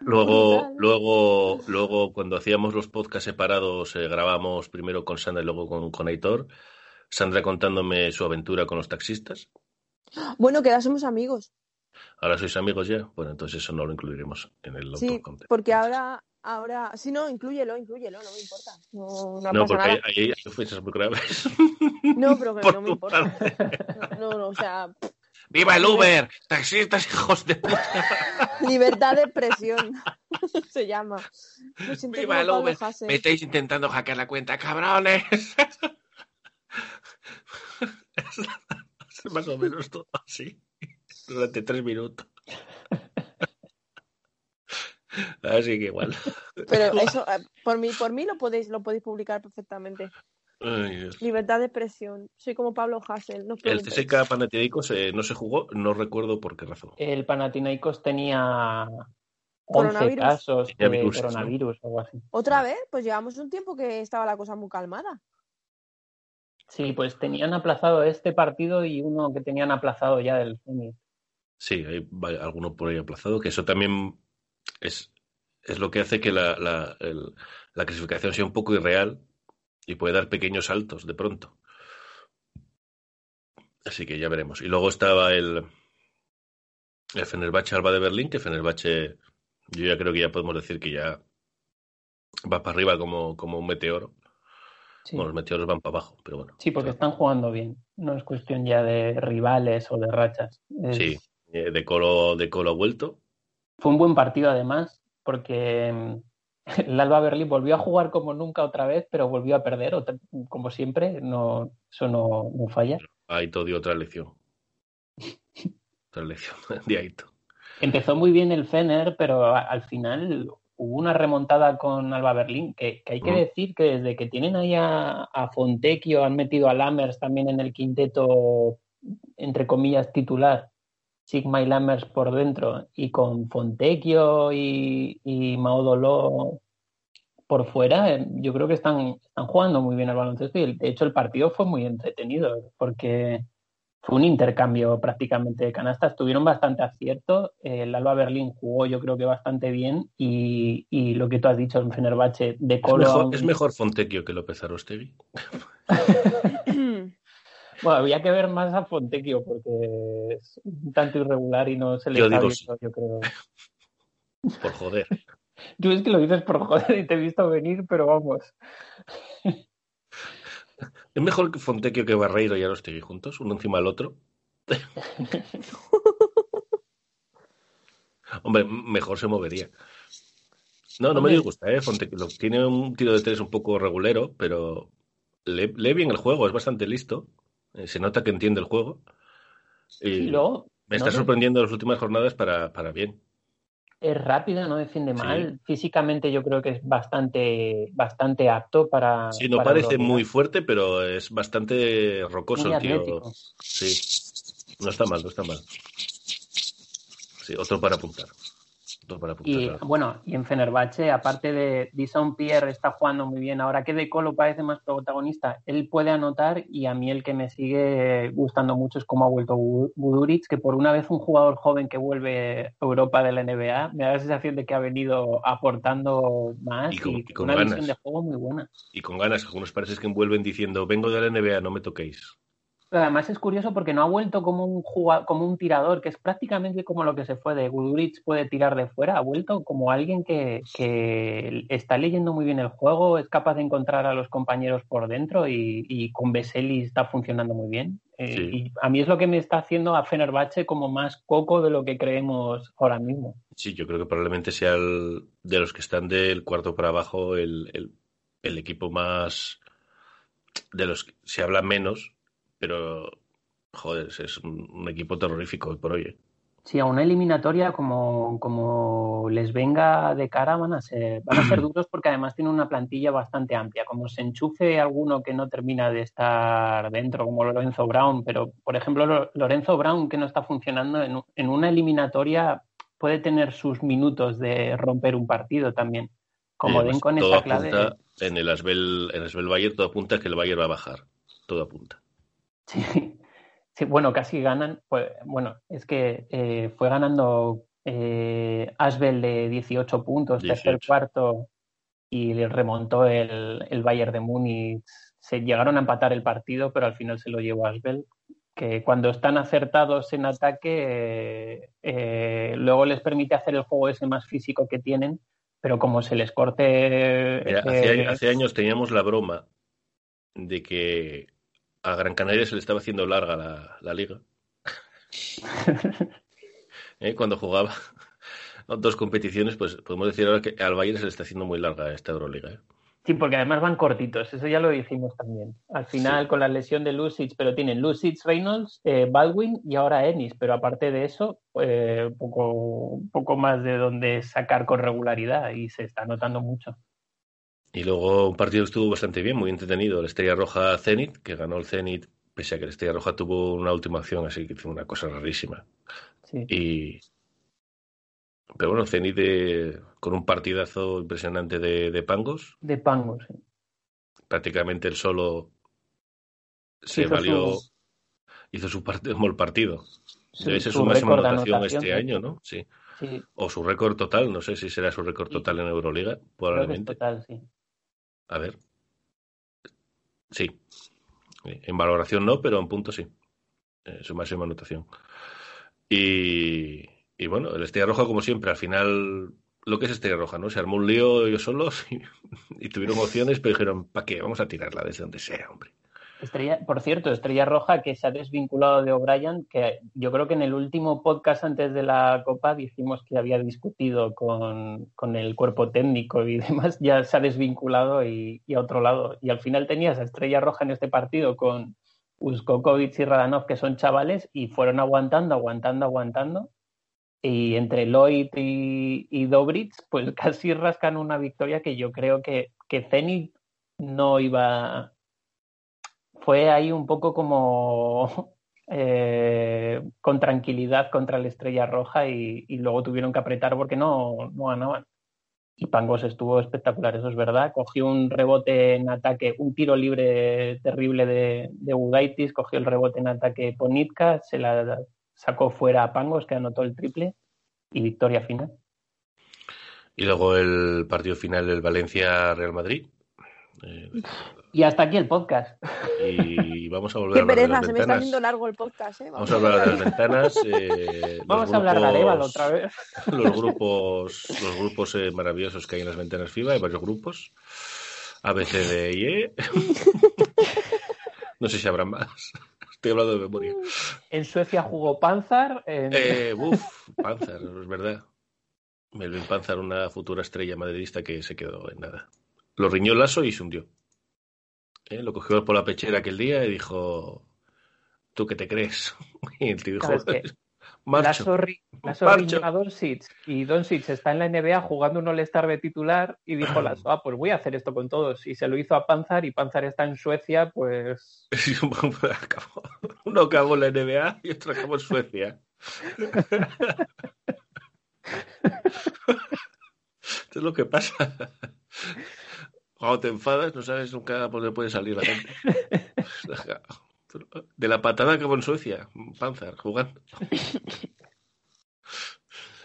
Luego, luego, luego, cuando hacíamos los podcasts separados, eh, grabamos primero con Sandra y luego con, con Aitor. Sandra contándome su aventura con los taxistas. Bueno, que ahora somos amigos. Ahora sois amigos ya. Bueno, entonces eso no lo incluiremos en el Sí, porque ahora Ahora, si no, inclúyelo, inclúyelo, no me importa. No, no, no porque nada. Hay, hay, ofensas muy graves. (laughs) No, pero que no me importa. No, no, o sea. ¡Viva el Uber! ¡Taxistas, hijos de puta! Libertad de expresión (laughs) se llama. ¡Viva el Uber! Me estáis intentando hackear la cuenta, cabrones. (laughs) es más o menos todo así. Durante tres minutos. (laughs) Así que igual. Pero (laughs) eso, eh, por mí, por mí lo podéis, lo podéis publicar perfectamente. Libertad de expresión. Soy como Pablo Hassel. el CSK Panathinaikos eh, no se jugó, no recuerdo por qué razón. El Panathinaikos tenía 11 casos de coronavirus o algo así. ¿Otra vez? Pues llevamos un tiempo que estaba la cosa muy calmada. Sí, pues tenían aplazado este partido y uno que tenían aplazado ya del Sí, hay alguno por ahí aplazado, que eso también es, es lo que hace que la, la, la, clasificación sea un poco irreal y puede dar pequeños saltos de pronto. Así que ya veremos. Y luego estaba el, el Fenerbahce Alba de Berlín, que Fenerbahce, yo ya creo que ya podemos decir que ya va para arriba como, como un meteoro. Bueno, los meteoros van para abajo, pero bueno. Sí, porque están jugando bien. No es cuestión ya de rivales o de rachas. Sí, de colo, de colo vuelto. Fue un buen partido además, porque mm, (laughs) el Alba Berlín volvió a jugar como nunca otra vez, pero volvió a perder, como siempre, no, eso no, no falla. Ahí todo dio otra lección. (laughs) otra lección (laughs) de Aito. Empezó muy bien el Fener, pero al final hubo una remontada con Alba Berlín, que, hay que mm. decir que desde que tienen ahí a, a Fontecchio, han metido a Lammers también en el quinteto, entre comillas, titular, Sigma y Lammers por dentro y con Fontecchio y, y Maudoló por fuera, eh, yo creo que están, están jugando muy bien al baloncesto y de hecho el partido fue muy entretenido porque fue un intercambio prácticamente de canastas. Tuvieron bastante acierto. El Alba Berlín jugó, yo creo que bastante bien. Y, lo que tú has dicho en Fenerbahce de Colo. ¿Es mejor, ¿es mejor Fontecchio que López Arostegui? (clears throat) (laughs) bueno, había que ver más a Fontecchio porque es un tanto irregular y no se le yo digo yo creo. (laughs) Por joder. Tú es que lo dices por joder y te he visto venir, pero vamos. ¿Es mejor que Fontecchio que Barreiro y Arostegui juntos, uno encima del otro? (laughs) Hombre, mejor se movería. No, no me disgusta, ¿eh? Fontecchio tiene un tiro de tres un poco regulero, pero lee, bien el juego, es bastante listo. Eh, se nota que entiende el juego. Y me está sorprendiendo en las últimas jornadas para, para bien es rápido, no defiende mal. Físicamente yo creo que es bastante, bastante apto para. Sí, no parece muy fuerte, pero es bastante rocoso el tío. Sí. No está mal, no está mal. Sí, otro para apuntar. Y bueno, y en Fenerbahce, aparte de Dison Pierre está jugando muy bien. Ahora que De Colo parece más protagonista, él puede anotar y a mí el que me sigue gustando mucho es cómo ha vuelto Buduric, que por una vez un jugador joven que vuelve a Europa de la NBA, me da la sensación de que ha venido aportando más y con, una visión de juego muy buena. Y con ganas, algunos parece que vuelven diciendo, vengo de la NBA, no me toquéis además es curioso porque no ha vuelto como un como un tirador, que es prácticamente como lo que se fue de Guduric puede tirar de fuera, ha vuelto como alguien que, está leyendo muy bien el juego, es capaz de encontrar a los compañeros por dentro y, con Veseli está funcionando muy bien. Eh, y a mí es lo que me está haciendo a Fenerbahce como más coco de lo que creemos ahora mismo. Sí, yo creo que probablemente sea el, de los que están del cuarto para abajo el, el equipo más de los que se habla menos pero joder, es un, equipo terrorífico hoy por hoy. ¿eh? Sí, a una eliminatoria como, como les venga de cara van a ser van a ser (clears throat) duros porque además tiene una plantilla bastante amplia. Como se enchufe alguno que no termina de estar dentro, como Lorenzo Brown, pero por ejemplo Lorenzo Brown que no está funcionando en, en una eliminatoria puede tener sus minutos de romper un partido también. Como den con esa clave. En el Asbel, en Asbel Bayer todo apunta a que el Bayer va a bajar. Todo apunta. (laughs) Sí, bueno, casi ganan. Pues, bueno, es que eh, fue ganando eh, Asbel de 18 puntos, tercer cuarto, y le remontó el, el Bayern de Múnich. Se llegaron a empatar el partido, pero al final se lo llevó Asbel. Que cuando están acertados en ataque, eh, luego les permite hacer el juego ese más físico que tienen, pero como se les corte. hace años teníamos la broma de que a Gran Canaria se le estaba haciendo larga la, liga. (laughs) ¿Eh? Cuando jugaba (laughs) dos competiciones, pues podemos decir ahora que al Bayern se le está haciendo muy larga esta Euroliga. ¿eh? Sí, porque además van cortitos, eso ya lo dijimos también. Al final, con la lesión de Lucic, pero tienen Lucic, Reynolds, eh, Baldwin y ahora Ennis, pero aparte de eso, un poco, poco más de donde sacar con regularidad y se está notando mucho. Y luego un partido estuvo bastante bien, muy entretenido. La Estrella Roja Zenit, que ganó el Zenit, pese a que la Estrella Roja tuvo una última acción, así que fue una cosa rarísima. Sí. Y... Pero bueno, Zenit con un partidazo impresionante de, de Pangos. De Pangos, sí. Prácticamente el solo se valió, hizo su parte, el partido. Debe ser su, máxima anotación, este año, ¿no? Sí. O su récord total, no sé si será su récord total en Euroliga, probablemente. Total, sí. A ver. Sí. En valoración no, pero en punto sí. Eh, su máxima anotación. Y, y bueno, el Estrella Roja, como siempre, al final lo que es Estrella Roja, ¿no? Se armó un lío ellos solos (laughs) y, y tuvieron opciones, pero dijeron, ¿para qué? Vamos a tirarla desde donde sea, hombre. Estrella, por cierto, Estrella Roja que se ha desvinculado de O'Brien, que yo creo que en el último podcast antes de la Copa dijimos que había discutido con, con el cuerpo técnico y (laughs) demás, ya se ha desvinculado y, a otro lado. Y al final tenías a Estrella Roja en este partido con Uskokovic y Radanov, que son chavales, y fueron aguantando, aguantando, aguantando. Y entre Lloyd y, y Dobrich, pues (laughs) casi rascan una victoria que yo creo que, que Zenit no iba fue ahí un poco como (laughs) eh, con tranquilidad contra la Estrella Roja y, luego tuvieron que apretar porque no, no ganaban. y Pangos estuvo espectacular, eso es verdad. Cogió un rebote en ataque, un tiro libre terrible de, de Udaitis, cogió el rebote en ataque Ponitka, se la sacó fuera a Pangos, que anotó el triple y victoria final. Y luego el partido final del Valencia-Real Madrid. Eh, y hasta aquí el podcast. Y vamos a volver Qué a hablar de las se me está ventanas. haciendo largo el podcast, ¿eh? Vamos a hablar de las ventanas. eh, (laughs) Vamos a hablar de Arevalo otra vez. (laughs) Los grupos, los grupos eh, maravillosos que hay en las ventanas FIBA, hay varios grupos. A, B, C, D y E. (laughs) No sé si habrá más. Estoy hablando de memoria. En Suecia jugó Panzar. En... Eh, uf, Panzer, es verdad. Melvin Panzer, una futura estrella madridista que se quedó en nada. Lo riñó el lazo y se hundió. Eh, Lo cogió por la pechera aquel día y dijo: ¿Tú qué te crees? (laughs) Y el tío dijo: Claro, es que (laughs) Marcho. Riñó a Doncic y Doncic está en la NBA jugando un All-Star de titular y dijo Lasso, ah, pues voy a hacer esto con todos. Y se lo hizo a Panzar y Panzar está en Suecia, pues (laughs) Acabó. Uno acabó en la NBA y otro acabó en Suecia. Esto es lo que pasa. Cuando te enfadas, no sabes nunca por dónde puede salir la gente. (laughs) De la patada acabó en Suecia, Panzer, jugando.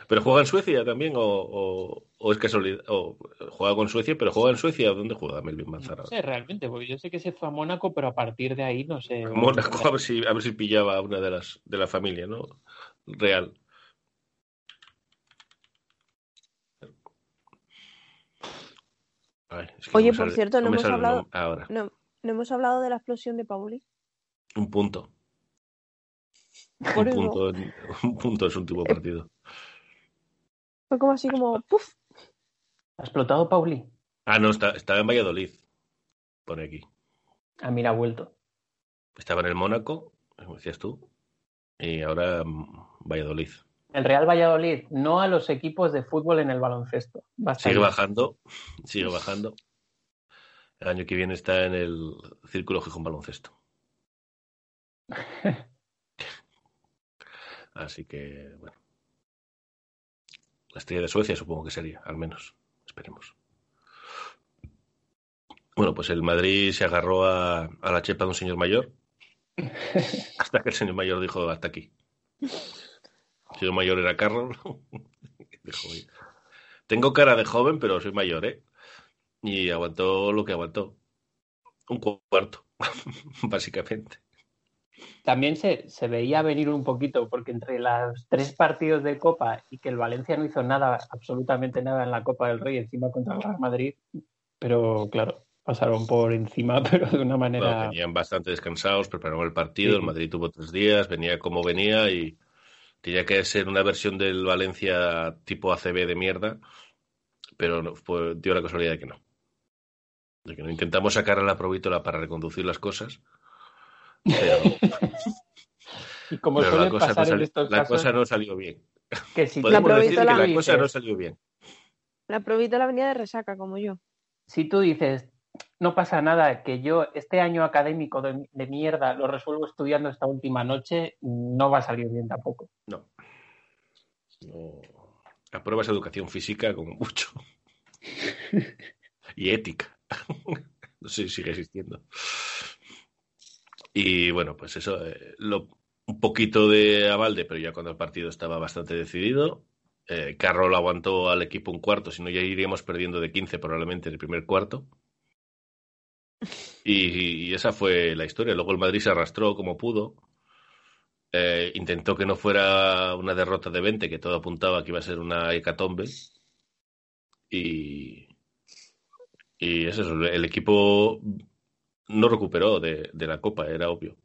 ¿Pero juega en Suecia también o, o- o es casualidad? O juega con Suecia, pero juega en Suecia. ¿Dónde juega Melvin Manzar No sé realmente, porque yo sé que se fue a Mónaco, pero a partir de ahí no sé. Mónaco, a ver si, a ver si pillaba a una de las de la familia, ¿no? Real. Ay, es que Oye, por sale- cierto, no hemos hablado- Ahora, No, no hemos hablado de la explosión de Pauli. un punto. Por Un eso punto, en- (laughs) un punto en su último partido. fue como así como, ¡puf! ha explotado Pauli. Ah, no, está, estaba en Valladolid. Pone aquí. Ah, mira, ha vuelto. Estaba en el Mónaco, como decías tú, y ahora Valladolid. El Real Valladolid, no a los equipos de fútbol en el baloncesto. Sigue bajando, sigue bajando. El año que viene está en el Círculo Gijón Baloncesto. (laughs) Así que, bueno. La estrella de Suecia supongo que sería, al menos. Esperemos. Bueno, pues el Madrid se agarró a, a la chepa de un señor mayor. (laughs) Hasta que el señor mayor dijo, hasta aquí. Señor mayor era Carroll. (laughs) Dijo, "Oye, tengo cara de joven, pero soy mayor, ¿eh? Y aguantó lo que aguantó. Un cuarto, (laughs) básicamente. También se, se veía venir un poquito, porque entre los tres partidos de Copa y que el Valencia no hizo nada, absolutamente nada en la Copa del Rey, encima contra el Real Madrid, pero claro, pasaron por encima, (laughs) pero de una Bueno, manera... venían bastante descansados, prepararon el partido. Sí. El Madrid tuvo tres días, venía como venía y tenía que ser una versión del Valencia tipo ACB de mierda, pero no, fue, dio la casualidad de que no. De que no intentamos sacar a la provítola para reconducir las cosas, pero, (laughs) y como pero suele la, cosa no en estos la casos, cosa no salió bien. que si tú Podemos La decir que provítola- la cosa no salió bien. La provítola venía de resaca, como yo. si tú dices, no pasa nada, que yo este año académico de, de mierda lo resuelvo estudiando esta última noche, no va a salir bien tampoco. No. no. Apruebas educación física como mucho. (laughs) y ética. no sé si sigue existiendo. Y bueno, pues eso, eh, lo, un poquito de avalde, pero ya cuando el partido estaba bastante decidido. Eh, Carroll aguantó al equipo un cuarto, si no ya iríamos perdiendo de 15 probablemente en el primer cuarto. Y, esa fue la historia. Luego el Madrid se arrastró como pudo. Eh, intentó que no fuera una derrota de 20, que todo apuntaba que iba a ser una hecatombe. Y, y es el equipo no recuperó de, de la Copa, era obvio.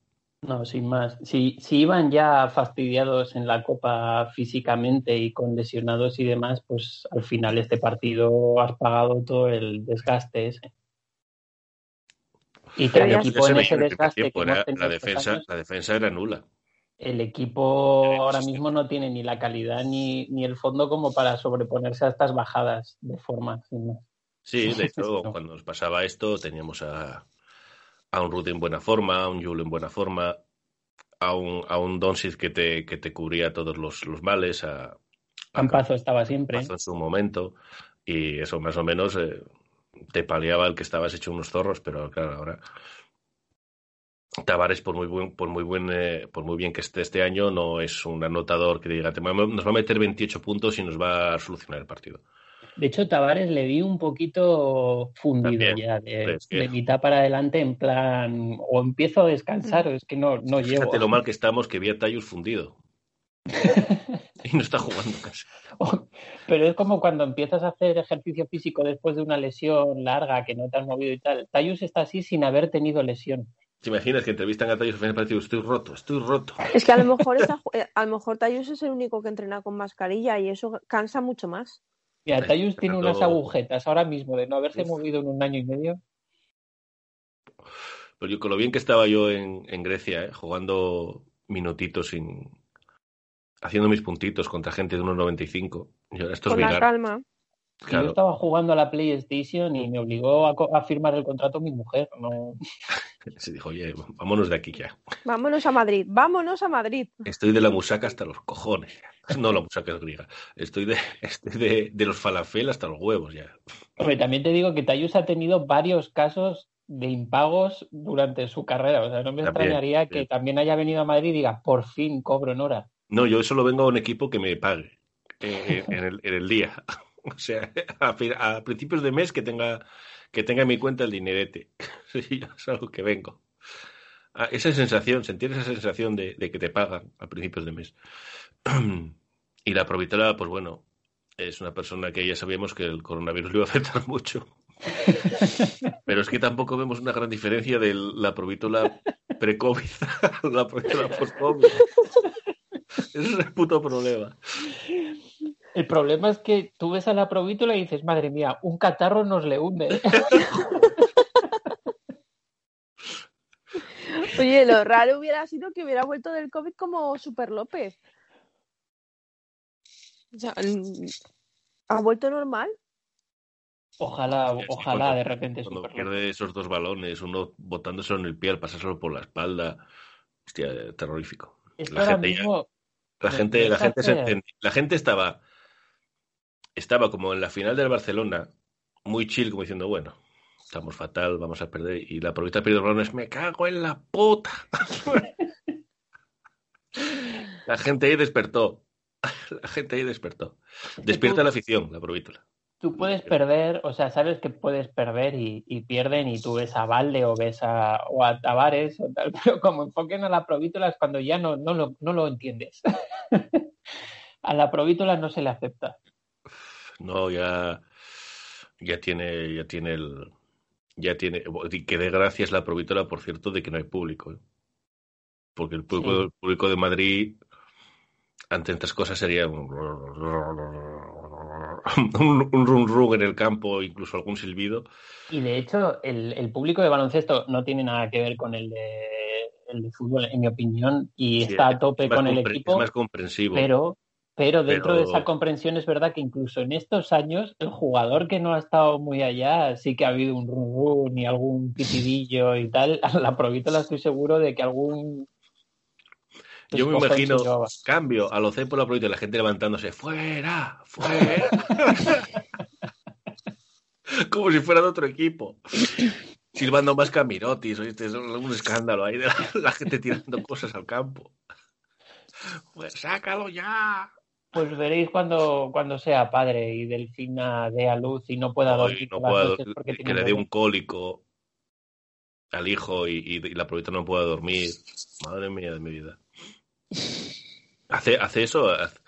No, sin más. Si, si iban ya fastidiados en la Copa físicamente y con lesionados y demás, pues al final este partido has pagado todo el desgaste ese. Y que el equipo en ese desgaste que era- la, defensa, años, la defensa era nula. el equipo ahora mismo no tiene ni la calidad ni, ni el fondo como para sobreponerse a estas bajadas de forma. sin más. Sí, de (laughs) hecho, No. cuando nos pasaba esto, teníamos a, a un Ruth en buena forma, a un Jule en buena forma, a un, a un Doncic que te, que te cubría todos los, los males, a, a Campazo estaba siempre. Campazo en su momento. y eso más o menos eh, te paliaba el que estabas hecho unos zorros, pero claro, ahora Tavares, por muy buen, por muy buen, eh, por muy bien que esté este año, no es un anotador que diga, nos va a meter 28 puntos y nos va a solucionar el partido. De hecho, Tavares le vi un poquito fundido ya, de, mitad para adelante, en plan, o empiezo a descansar, o es que no, no llego. Fíjate lo mal que estamos, que vi a Tayus fundido. (laughs) y no está jugando casi. (laughs) Pero es como cuando empiezas a hacer ejercicio físico después de una lesión larga que no te has movido y tal. Tayus está así sin haber tenido lesión. ¿Te imaginas que entrevistan a Tayus al final partido? Estoy roto, estoy roto. Es que a lo mejor (laughs) eh, a lo mejor Tayus es el único que entrena con mascarilla y eso cansa mucho más. Mira, Tayus tiene unas agujetas ahora mismo de no haberse movido en un año y medio. Pero yo con lo bien que estaba yo en, Grecia, eh, jugando minutitos sin, haciendo mis puntitos contra gente de 1.95. Esto Con la calma. Yo estaba jugando a la PlayStation y me obligó a, firmar el contrato mi mujer. No... (laughs) Se dijo, oye, vámonos de aquí ya. Vámonos a Madrid, vámonos a Madrid. Estoy de la musaca hasta los cojones. No, la musaca es griega. Estoy de, (laughs) de, de, los falafel hasta los huevos ya. Hombre, también te digo que Tayus ha tenido varios casos de impagos durante su carrera. O sea, no me extrañaría que también haya venido a Madrid y diga, por fin cobro en hora. No, yo solo vengo a un equipo que me pague eh, en, el, en, el, día. (laughs) O sea, a, principios de mes que tenga, que tenga en mi cuenta el dinerete. (laughs) Sí, es algo que vengo. Ah, esa sensación, sentir esa sensación de, que te pagan a principios de mes. (clears throat) Y la provitora, pues bueno, es una persona que ya sabíamos que el coronavirus le iba a afectar (laughs) mucho. Pero es que tampoco vemos una gran diferencia de la provítola pre-COVID a la provítola post-COVID. Ese es el puto problema. El problema es que tú ves a la provítola y dices, madre mía, un catarro nos le hunde. (laughs) Oye, lo raro hubiera sido que hubiera vuelto del COVID como Super López. ¿Ha vuelto normal? Ojalá, ojalá de repente. Cuando pierde esos dos balones, uno botándose en el pie al pasárselo por la espalda. Hostia, terrorífico. la gente, la, gente, la, gente la gente estaba estaba como en la final del Barcelona, muy chill, como diciendo, bueno, estamos fatal, vamos a perder. Y la provincia perdió balones, me cago en la puta. (laughs) la gente ahí despertó. (laughs) La gente ahí despertó. Despierta la afición, la provítola. Tú puedes perder, o sea, sabes que puedes perder y, pierden y tú ves a Valde o ves a, o a Tavares o tal, (laughs) pero como enfoquen a la provítola es cuando ya no, no, lo, no lo entiendes. (laughs) a la provítola no se le acepta. No, ya, ya tiene, ya tiene el, ya tiene, que de gracias la provítola, por cierto, de que no hay público. ¿eh? Porque el público, público de Madrid, ante estas cosas, sería (laughs) un, un, rum rum en el campo, incluso algún silbido. Y de hecho, el, el, público de baloncesto no tiene nada que ver con el de, el de fútbol, en mi opinión, y está a tope con el equipo. Es más comprensivo. Pero pero dentro de esa comprensión es verdad que incluso en estos años el jugador que no ha estado muy allá sí que ha habido un run, run y algún (laughs) pitidillo y tal. A (laughs) la provítola estoy seguro de que algún yo me imagino cambio a lo C por la provítola, la gente levantándose fuera, fuera. (laughs) Como si fuera de otro equipo. Silbando más camirotis, ¿oíste? es un escándalo ahí de la, gente tirando (laughs) cosas al campo. Pues sácalo ya. Pues veréis cuando, cuando sea padre y Delfina dé a luz y no pueda dormir. que le dé un cólico al hijo y, la provincia no pueda dormir. Madre mía de mi vida. Hace, hace eso, hace,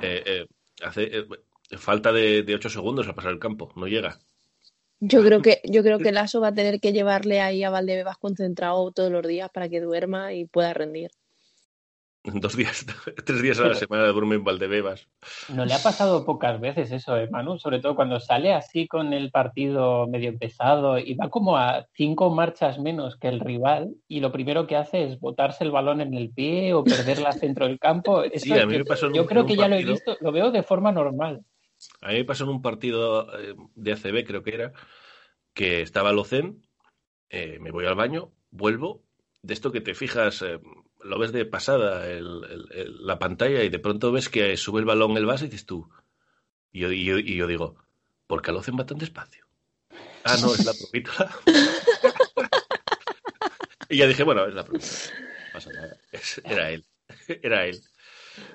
eh, eh, eh, falta de, de 8 segundos a pasar el campo, no llega. Yo creo que yo creo que Lazo va a tener que llevarle ahí a Valdebebas concentrado todos los días para que duerma y pueda rendir. (laughs) Dos días, tres días a la semana de Brumen Valdebebas. No le ha pasado pocas veces eso, eh, Manu, sobre todo cuando sale así con el partido medio empezado y va como a cinco marchas menos que el rival y lo primero que hace es botarse el balón en el pie o perderla centro del campo. (laughs) sí, a mí me pasó yo creo que ya lo he visto, lo veo de forma normal. A mí me pasó en un partido eh, de ACB, creo que era, que estaba Locen, eh, me voy al baño, vuelvo, de esto que te fijas lo ves de pasada la pantalla y de pronto ves que sube el balón el base y dices tú. Y yo, digo, Porque lo hacen bastante despacio. Ah, no, es la provítola. (laughs) y ya dije, bueno, es la provítola. No pasa nada. Era él. Era él.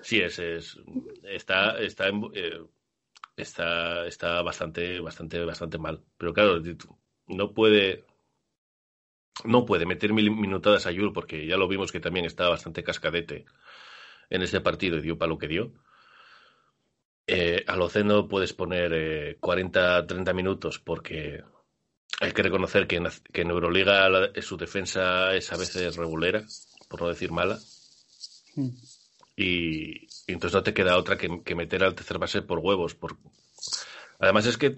Sí, es, es está, está, en- eh, está, está bastante, bastante, bastante mal. Pero claro, no puede, no puede meter mil minutadas a Yul porque ya lo vimos que también está bastante cascadete en este partido y dio para lo que dio. Eh, a Loceno puedes poner eh, 40, 30 minutos porque hay que reconocer que en, que en Euroliga la- su defensa es a veces regulera, por no decir mala. Mm. Y, y entonces no te queda otra que, que meter al tercer base por huevos. Por... Además es que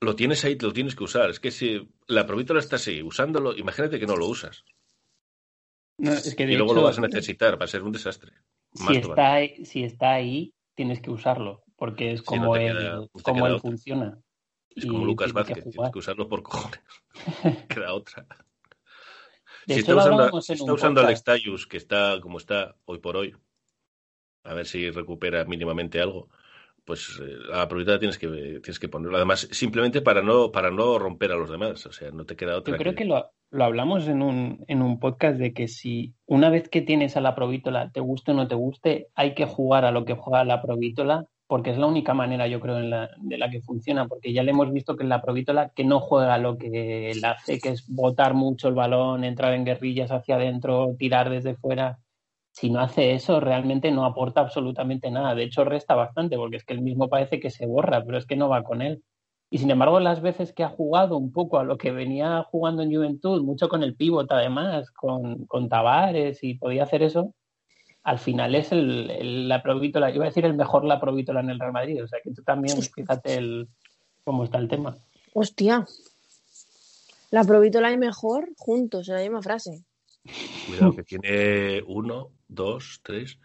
lo tienes ahí, lo tienes que usar. Es que si la provítola está así, usándolo, imagínate que no lo usas. No, es que Y luego hecho, lo vas a necesitar, va a ser un desastre. si está, ahí- si está ahí, tienes que usarlo, porque es Sí, como no él, queda- como funciona. Es como Lucas tiene que Vázquez, tienes que usarlo por cojones. (laughs) Queda otra. De si está lo usando, si está usando Tayus, que está como está hoy por hoy, a ver si recupera mínimamente algo, pues eh, a la propiedad tienes que, tienes que ponerlo. Además, simplemente para no, para no romper a los demás. O sea, no te queda otra Yo creo que lo, lo hablamos en un, en un podcast de que si una vez que tienes a la provítola, te guste o no te guste, hay que jugar a lo que juega la provítola, porque es la única manera, yo creo, en la, de la que funciona, porque ya le hemos visto que en la provítola que no juega lo que él hace, que es botar mucho el balón, entrar en guerrillas hacia adentro, tirar desde fuera. Si no hace eso, realmente no aporta absolutamente nada. De hecho, resta bastante, porque es que él mismo parece que se borra, pero es que no va con él. Y sin embargo, las veces que ha jugado un poco a lo que venía jugando en Juventud, mucho con el pívot además, con, con Tavares y podía hacer eso, al final es el, el- la provítola, iba a decir el mejor la provítola en el Real Madrid. O sea que tú también fíjate el, cómo está el tema. Hostia. La provítola y mejor juntos en la misma frase. Cuidado, (laughs) que tiene uno, dos, tres,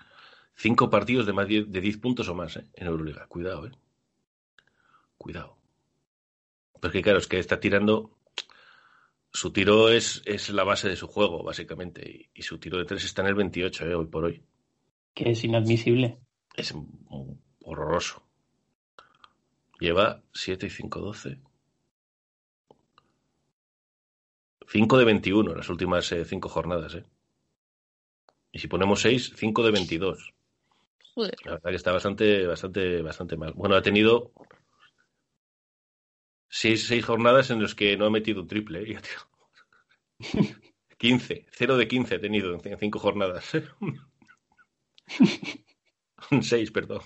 cinco partidos de más de 10 puntos o más ¿eh? en Euroliga. Cuidado, ¿eh? Cuidado. Porque claro, es que está tirando. Su tiro es, es la base de su juego, básicamente. Y, y su tiro de tres está en el 28, ¿eh? hoy por hoy. Que es inadmisible. Es horroroso. Lleva 7 y 5, 12. 5 de 21 en las últimas 5 jornadas, ¿eh? Y si ponemos 6, 5 de 22. Joder. La verdad que está bastante, bastante, bastante mal. Bueno, ha tenido 6 seis jornadas en las que no ha metido un triple, ¿eh? Ya, tío. 15, 0 de 15 ha tenido en 5 jornadas. (laughs) Un 6, perdón.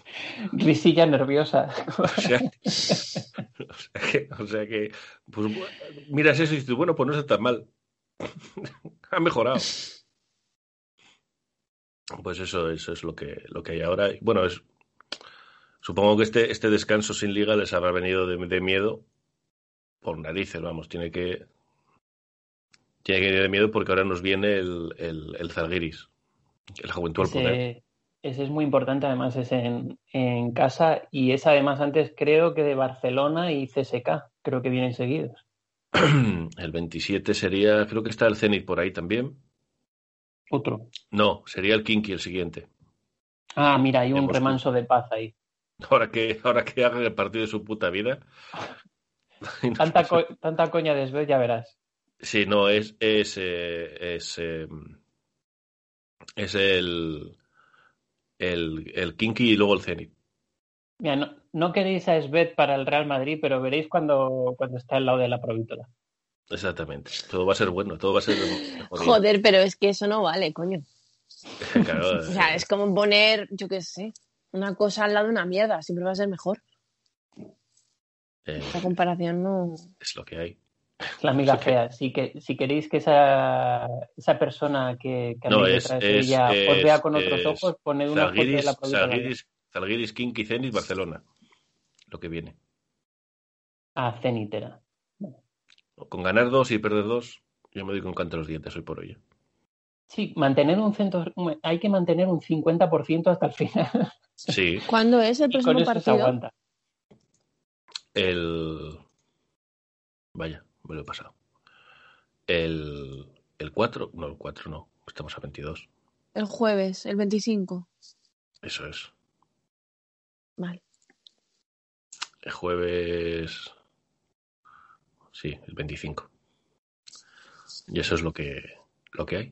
Risilla nerviosa. O sea, (laughs) o sea que, o sea que, pues miras eso y dices, bueno, pues no está tan mal. (laughs) ha mejorado. Pues eso, eso es lo que, lo que hay ahora. Bueno, es, supongo que este, este descanso sin liga les habrá venido de, de miedo por narices, vamos, tiene que tiene que venir de miedo porque ahora nos viene el, el, el la juventud al poder. Ese, es muy importante, además es en, en casa y es además antes creo que de Barcelona y CSK, creo que vienen seguidos. (clears throat) El 27 sería, creo que está el Zenit por ahí también. Otro. No, sería el Kinky el siguiente. Ah, mira, hay un remanso de paz ahí. Ahora que, ahora que hagan el partido de su puta vida. (laughs) Tanta, co- tanta coña de Sved, ya verás. Sí, no, es, es, eh, es, eh, es el, el, el Kinky y luego el Zenit. Mira, no, no queréis a Sved para el Real Madrid, pero veréis cuando, cuando está al lado de la provítola. Exactamente. Todo va a ser bueno, todo va a ser. Joder, pero es que eso no vale, coño. (laughs) Claro, (laughs) O sea, es como poner, yo qué sé, una cosa al lado de una mierda. Siempre va a ser mejor. eh, La comparación no. es lo que hay. (laughs) La amiga fea. Si, que, si queréis que esa, esa persona que, que No, es, detrás de es, ella os vea con otros ojos, poned una foto de la. Zalgiris, Zalgiris, Kinky, Zenit, Barcelona. Lo que viene. Ah, Cenitera. Con ganar dos y perder dos, yo me doy con canto a los dientes hoy por hoy. ¿eh? Sí, mantener un centro, hay que mantener un 50% hasta el final. (laughs) Sí, ¿Cuándo es el próximo eso se partido? aguanta. el. Vaya, me lo he pasado. El, el 4, no, el 4 no, estamos a 22. El jueves, el 25. Eso es. Vale. El jueves. Sí, el 25. Y eso es lo que, lo que hay.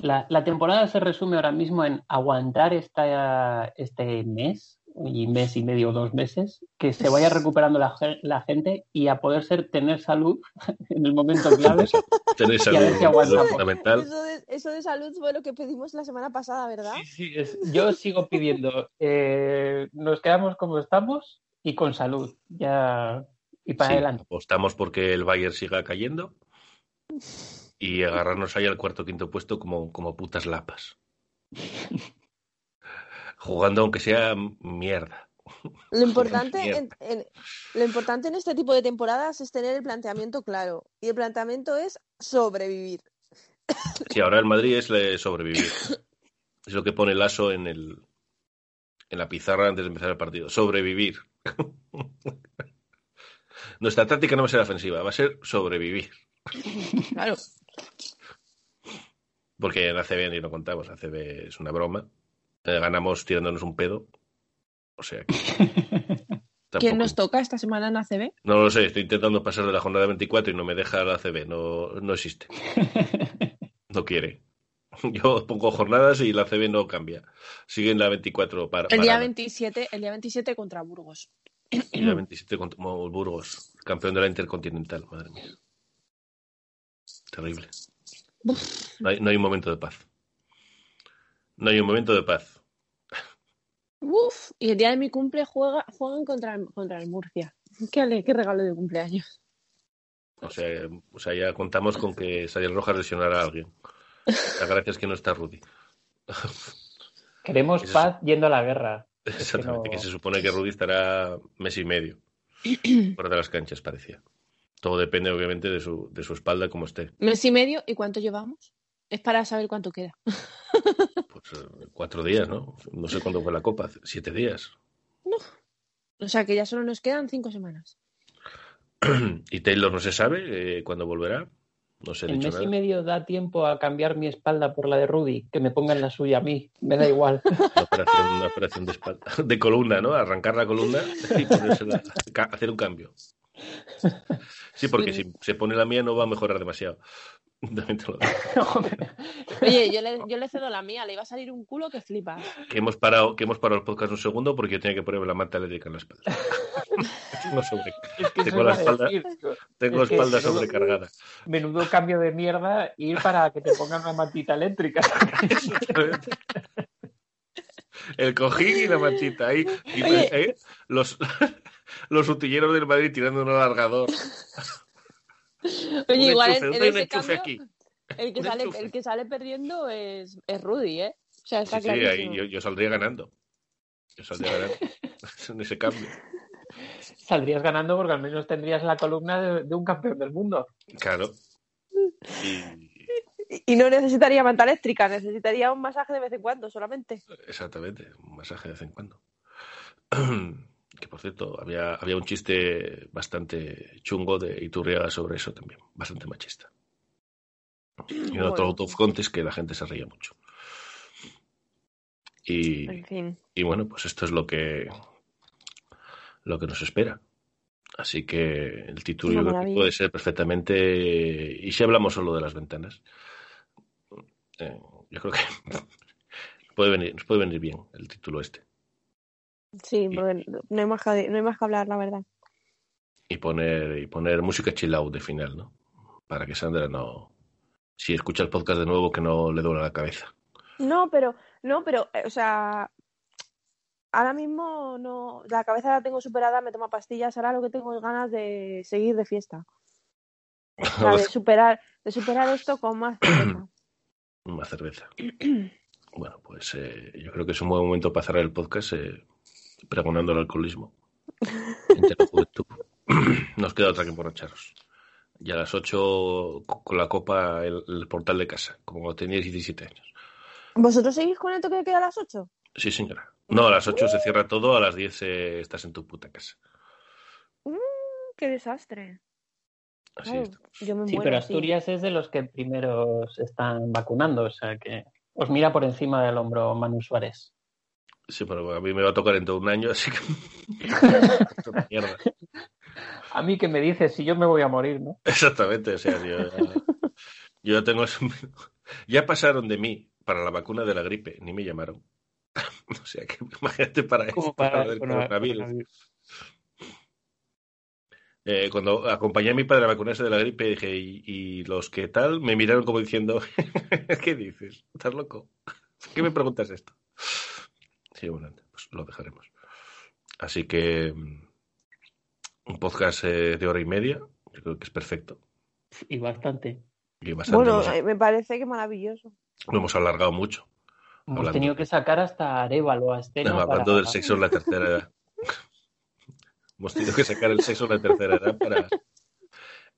La, la temporada se resume ahora mismo en aguantar esta, este mes y mes y medio o dos meses, que se vaya recuperando la, ge- la gente y a poder ser tener salud (laughs) en el momento clave. (laughs) Tener salud ver si es lo aguantamos. fundamental. Eso de, eso de salud fue lo que pedimos la semana pasada, ¿verdad? Sí, sí, es- yo sigo pidiendo, eh, nos quedamos como estamos y con salud, ya y para Sí, adelante. apostamos porque el Bayern siga cayendo y agarrarnos ahí al cuarto o quinto puesto como, como putas lapas. (laughs) Jugando aunque sea mierda. Lo (laughs) importante, en, en- lo importante en este tipo de temporadas es tener el planteamiento claro. Y el planteamiento es sobrevivir. (laughs) Sí, ahora el Madrid es sobrevivir. Es lo que pone el aso en el en la pizarra antes de empezar el partido. Sobrevivir. (laughs) Nuestra táctica no va a ser ofensiva, va a ser sobrevivir. Claro. Porque en ACB ni lo contamos, ACB es una broma. Eh, ganamos tirándonos un pedo. O sea que. (laughs) ¿Quién nos toca esta semana en ACB? No lo sé, estoy intentando pasar de la jornada 24 y no me deja la ACB, no, no existe. (laughs) No quiere. Yo pongo jornadas y la ACB no cambia. Sigue en la 24 para. El día parada. 27, el día 27 contra Burgos. Y la 27 contra el Burgos, campeón de la Intercontinental, madre mía. Terrible. No hay, no hay un momento de paz. No hay un momento de paz. Uf, y el día de mi cumple juega, juegan contra el, contra el Murcia. Qué, ale- qué regalo de cumpleaños. O sea, o sea, ya contamos con que Sayas Rojas lesionará a alguien. La gracia es que no está Rudy. Queremos paz yendo a la guerra. (laughs) Exactamente, no- que se supone que Rudy estará mes y medio (clears throat) fuera de las canchas, parecía. Todo depende, obviamente, de su, de su espalda, como esté. Mes y medio, ¿y cuánto llevamos? Es para saber cuánto queda. (laughs) Pues eh, cuatro días, ¿no? No sé cuándo fue la copa, siete días. O sea que ya solo nos quedan cinco semanas. (clears throat) Y Taylor no se sabe eh, cuándo volverá. No El dicho mes y medio da tiempo a cambiar mi espalda por la de Rudy, que me pongan la suya a mí, me da igual. (laughs) Una operación, una operación de espalda, (laughs) de columna, ¿no? Arrancar la columna y ponérsela, hacer un cambio. Sí, porque Sí. si se pone la mía no va a mejorar demasiado. También te lo (laughs) digo. Oye, yo le, yo le cedo la mía, le iba a salir un culo que flipas. Que hemos parado, que hemos parado el podcast un segundo porque yo tenía que ponerme la manta eléctrica en la espalda. (laughs) Tengo, sobre- Es que Tengo la espalda- tengo Es que espalda luego- sobrecargada. menudo cambio de mierda ir para que te pongan una mantita eléctrica. (laughs) El cojín y la manchita ahí. Y Oye. eh, los, los utilleros del Madrid tirando un alargador. Oye, Un igual enchufe, en, ese cambio, aquí. el que, sale, el que sale perdiendo es, es Rudy, ¿eh? O sea, está Sí, sí, ahí clarísimo. yo, yo saldría ganando. Yo saldría ganando (laughs) en ese cambio. Saldrías ganando porque al menos tendrías la columna de, de un campeón del mundo. Claro. Y, (laughs) Y- Y no necesitaría manta eléctrica, necesitaría un masaje de vez en cuando solamente. exactamente, un masaje de vez en cuando. (clears throat) Que por cierto, había, había un chiste bastante chungo de Iturriaga sobre eso también, bastante machista. Y en otro Bueno. out of context que la gente se reía mucho. Y, En fin. y bueno, pues esto es lo que lo que nos espera. Así que el título Una yo creo que maravilla. puede ser perfectamente. Y si hablamos solo de las ventanas, eh, yo creo que (laughs) puede venir, nos puede venir bien el título este. Sí, Y- porque no hay, más que, no hay más que hablar, la verdad. Y poner, y poner música chill out de final, ¿no? Para que Sandra no. Si escucha el podcast de nuevo, que no le duele la cabeza. No, pero, no, pero, eh, o sea, ahora mismo no, la cabeza la tengo superada, me tomo pastillas, ahora lo que tengo es ganas de seguir de fiesta. O sea, de (laughs) superar, de superar esto con más cerveza. (clears throat) Más cerveza. (clears throat) Bueno, pues eh, yo creo que es un buen momento para cerrar el podcast eh, pregonando el alcoholismo. Entre la juventud. Nos queda otra que emborracharos. Y a las 8 con la copa el, el portal de casa, como cuando teníais 17 años. ¿Vosotros seguís con el toque de queda a las 8? Sí, señora. No, a las 8 se cierra todo, a las 10 eh, estás en tu puta casa. ¡Qué desastre! Así estamos. yo me Sí, muero pero así. Asturias es de los que primero se están vacunando, o sea que os mira por encima del hombro Manu Suárez. Sí, pero a mí me va a tocar en todo un año, así que. (laughs) mierda. A mí que me dices si yo me voy a morir, ¿no? Exactamente, o sea, yo, yo tengo. Ya pasaron de mí para la vacuna de la gripe, ni me llamaron. (laughs) O sea, que imagínate para esto, para, el para- coronavirus. coronavirus. Eh, cuando acompañé a mi padre a vacunarse de la gripe, dije, ¿y, y los que tal? Me miraron como diciendo, (laughs) ¿qué dices? ¿Estás loco? ¿Qué me preguntas esto? Sí, bueno, pues lo dejaremos. Así que mm, un podcast eh, de hora y media, yo creo que es perfecto. Y bastante. Y bastante Bueno, eh, me parece que maravilloso. lo hemos alargado mucho. Hemos Hablando. tenido que sacar hasta Arevalo a Estela. hablando para- del sexo en la tercera edad. (laughs) hemos tenido que sacar el sexo en la tercera edad para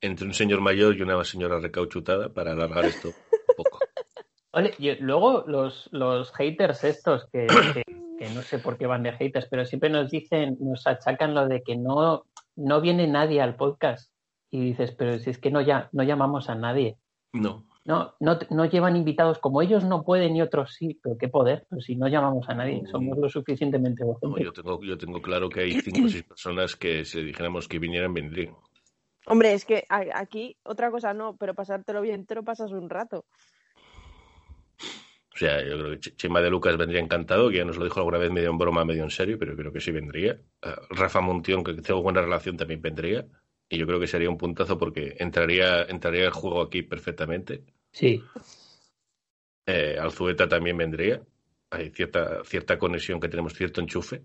entre un señor mayor y una señora recauchutada para alargar esto un poco. Ole, y luego los, los haters estos, que, que- que no sé por qué van de haters, pero siempre nos dicen, nos achacan lo de que no, no viene nadie al podcast. Y dices, pero si es que no, ya, no llamamos a nadie. No, No, no, no llevan invitados, como ellos no pueden y otros sí, pero qué poder, pues si no llamamos a nadie, somos lo suficientemente no, yo tengo, yo tengo claro que hay cinco o seis personas que si dijéramos que vinieran, vendrían. Hombre, es que aquí otra cosa no, pero pasártelo bien te lo pasas un rato. O sea, yo creo que Ch- Chema de Lucas vendría encantado, que ya nos lo dijo alguna vez medio en broma, medio en serio, pero creo que sí vendría. Eh, Rafa Montión, que tengo buena relación, también vendría. Y yo creo que sería un puntazo porque entraría, entraría el juego aquí perfectamente. Sí, Eh, Alzueta también vendría. Hay cierta, cierta conexión que tenemos, cierto enchufe.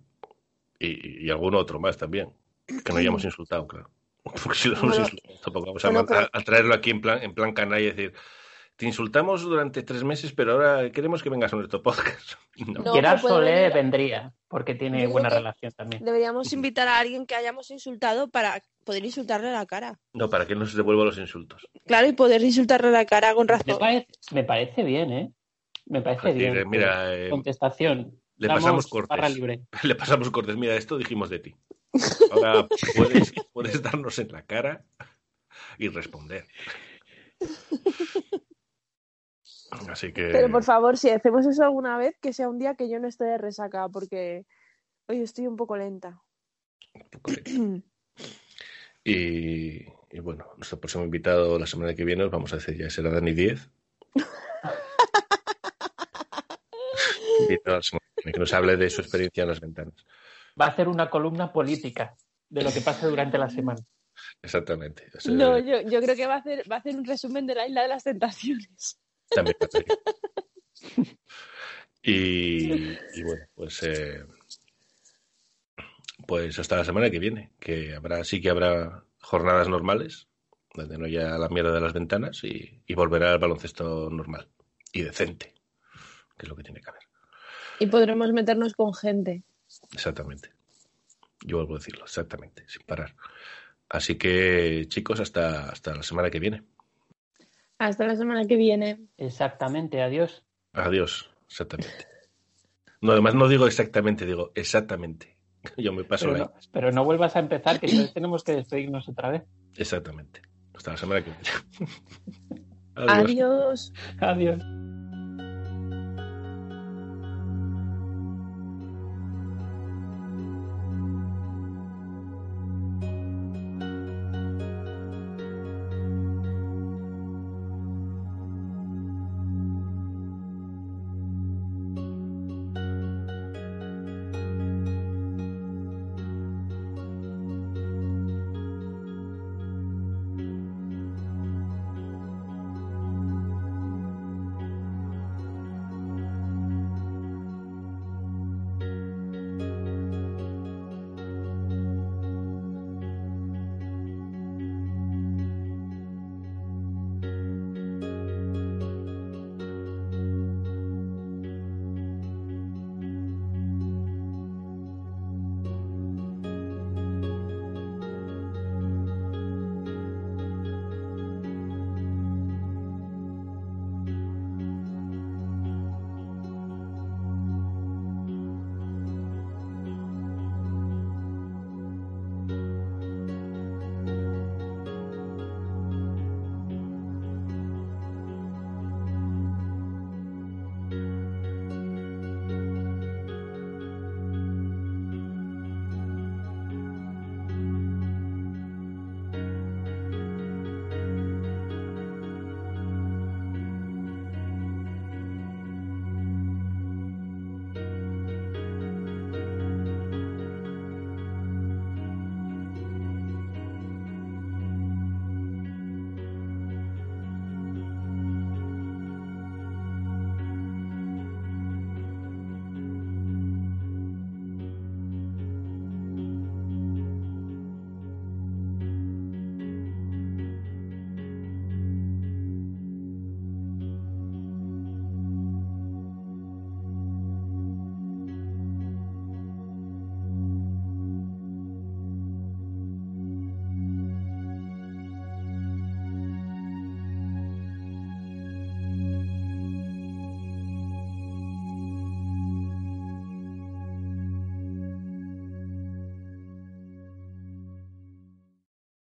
Y, y algún otro más también. Que no hayamos insultado, claro. (laughs) Porque si lo hemos Bueno, insultado, tampoco vamos a, bueno, man- pero- a- a traerlo aquí en plan, en plan canalla y decir, te insultamos durante tres meses, pero ahora queremos que vengas a nuestro podcast. (laughs) No. No, Gerard Solé vendría, porque tiene digo buena relación también. Deberíamos invitar a alguien que hayamos insultado para poder insultarle a la cara. No, para que no se devuelva los insultos. Claro, y poder insultarle a la cara con Me razón. parece, me parece bien, ¿eh? Me parece bien. mira, eh, Contestación. le pasamos cortes. libre. (laughs) Le pasamos cortes. Mira, esto dijimos de ti. (laughs) Ahora puedes, puedes darnos en la cara y responder. Así que. Pero por favor, si hacemos eso alguna vez, que sea un día que yo no esté de resaca, porque hoy estoy un poco lenta. Y, y bueno, nuestro próximo invitado la semana que viene, os vamos a decir ya, será Dani 10. (laughs) Invitado la semana que viene, que nos hable de su experiencia en las ventanas. Va a hacer una columna política de lo que pasa durante la semana. Exactamente. O sea, No, yo, yo creo que va a hacer, va a hacer un resumen de la isla de las tentaciones. También (laughs) y, y bueno, pues eh, pues hasta la semana que viene, que habrá, sí que habrá jornadas normales, donde no haya la mierda de las ventanas y, y volverá al baloncesto normal y decente, que es lo que tiene que haber. Y podremos meternos con gente. Exactamente. Yo vuelvo a decirlo, exactamente, sin parar. Así que, chicos, hasta, hasta la semana que viene. Hasta la semana que viene. Exactamente, adiós. Adiós, exactamente. No, además no digo exactamente, digo exactamente. (laughs) Yo me paso Pero ahí. no, pero no vuelvas a empezar, que entonces tenemos que despedirnos otra vez. Exactamente. Hasta la semana que viene. (laughs) Adiós. Adiós.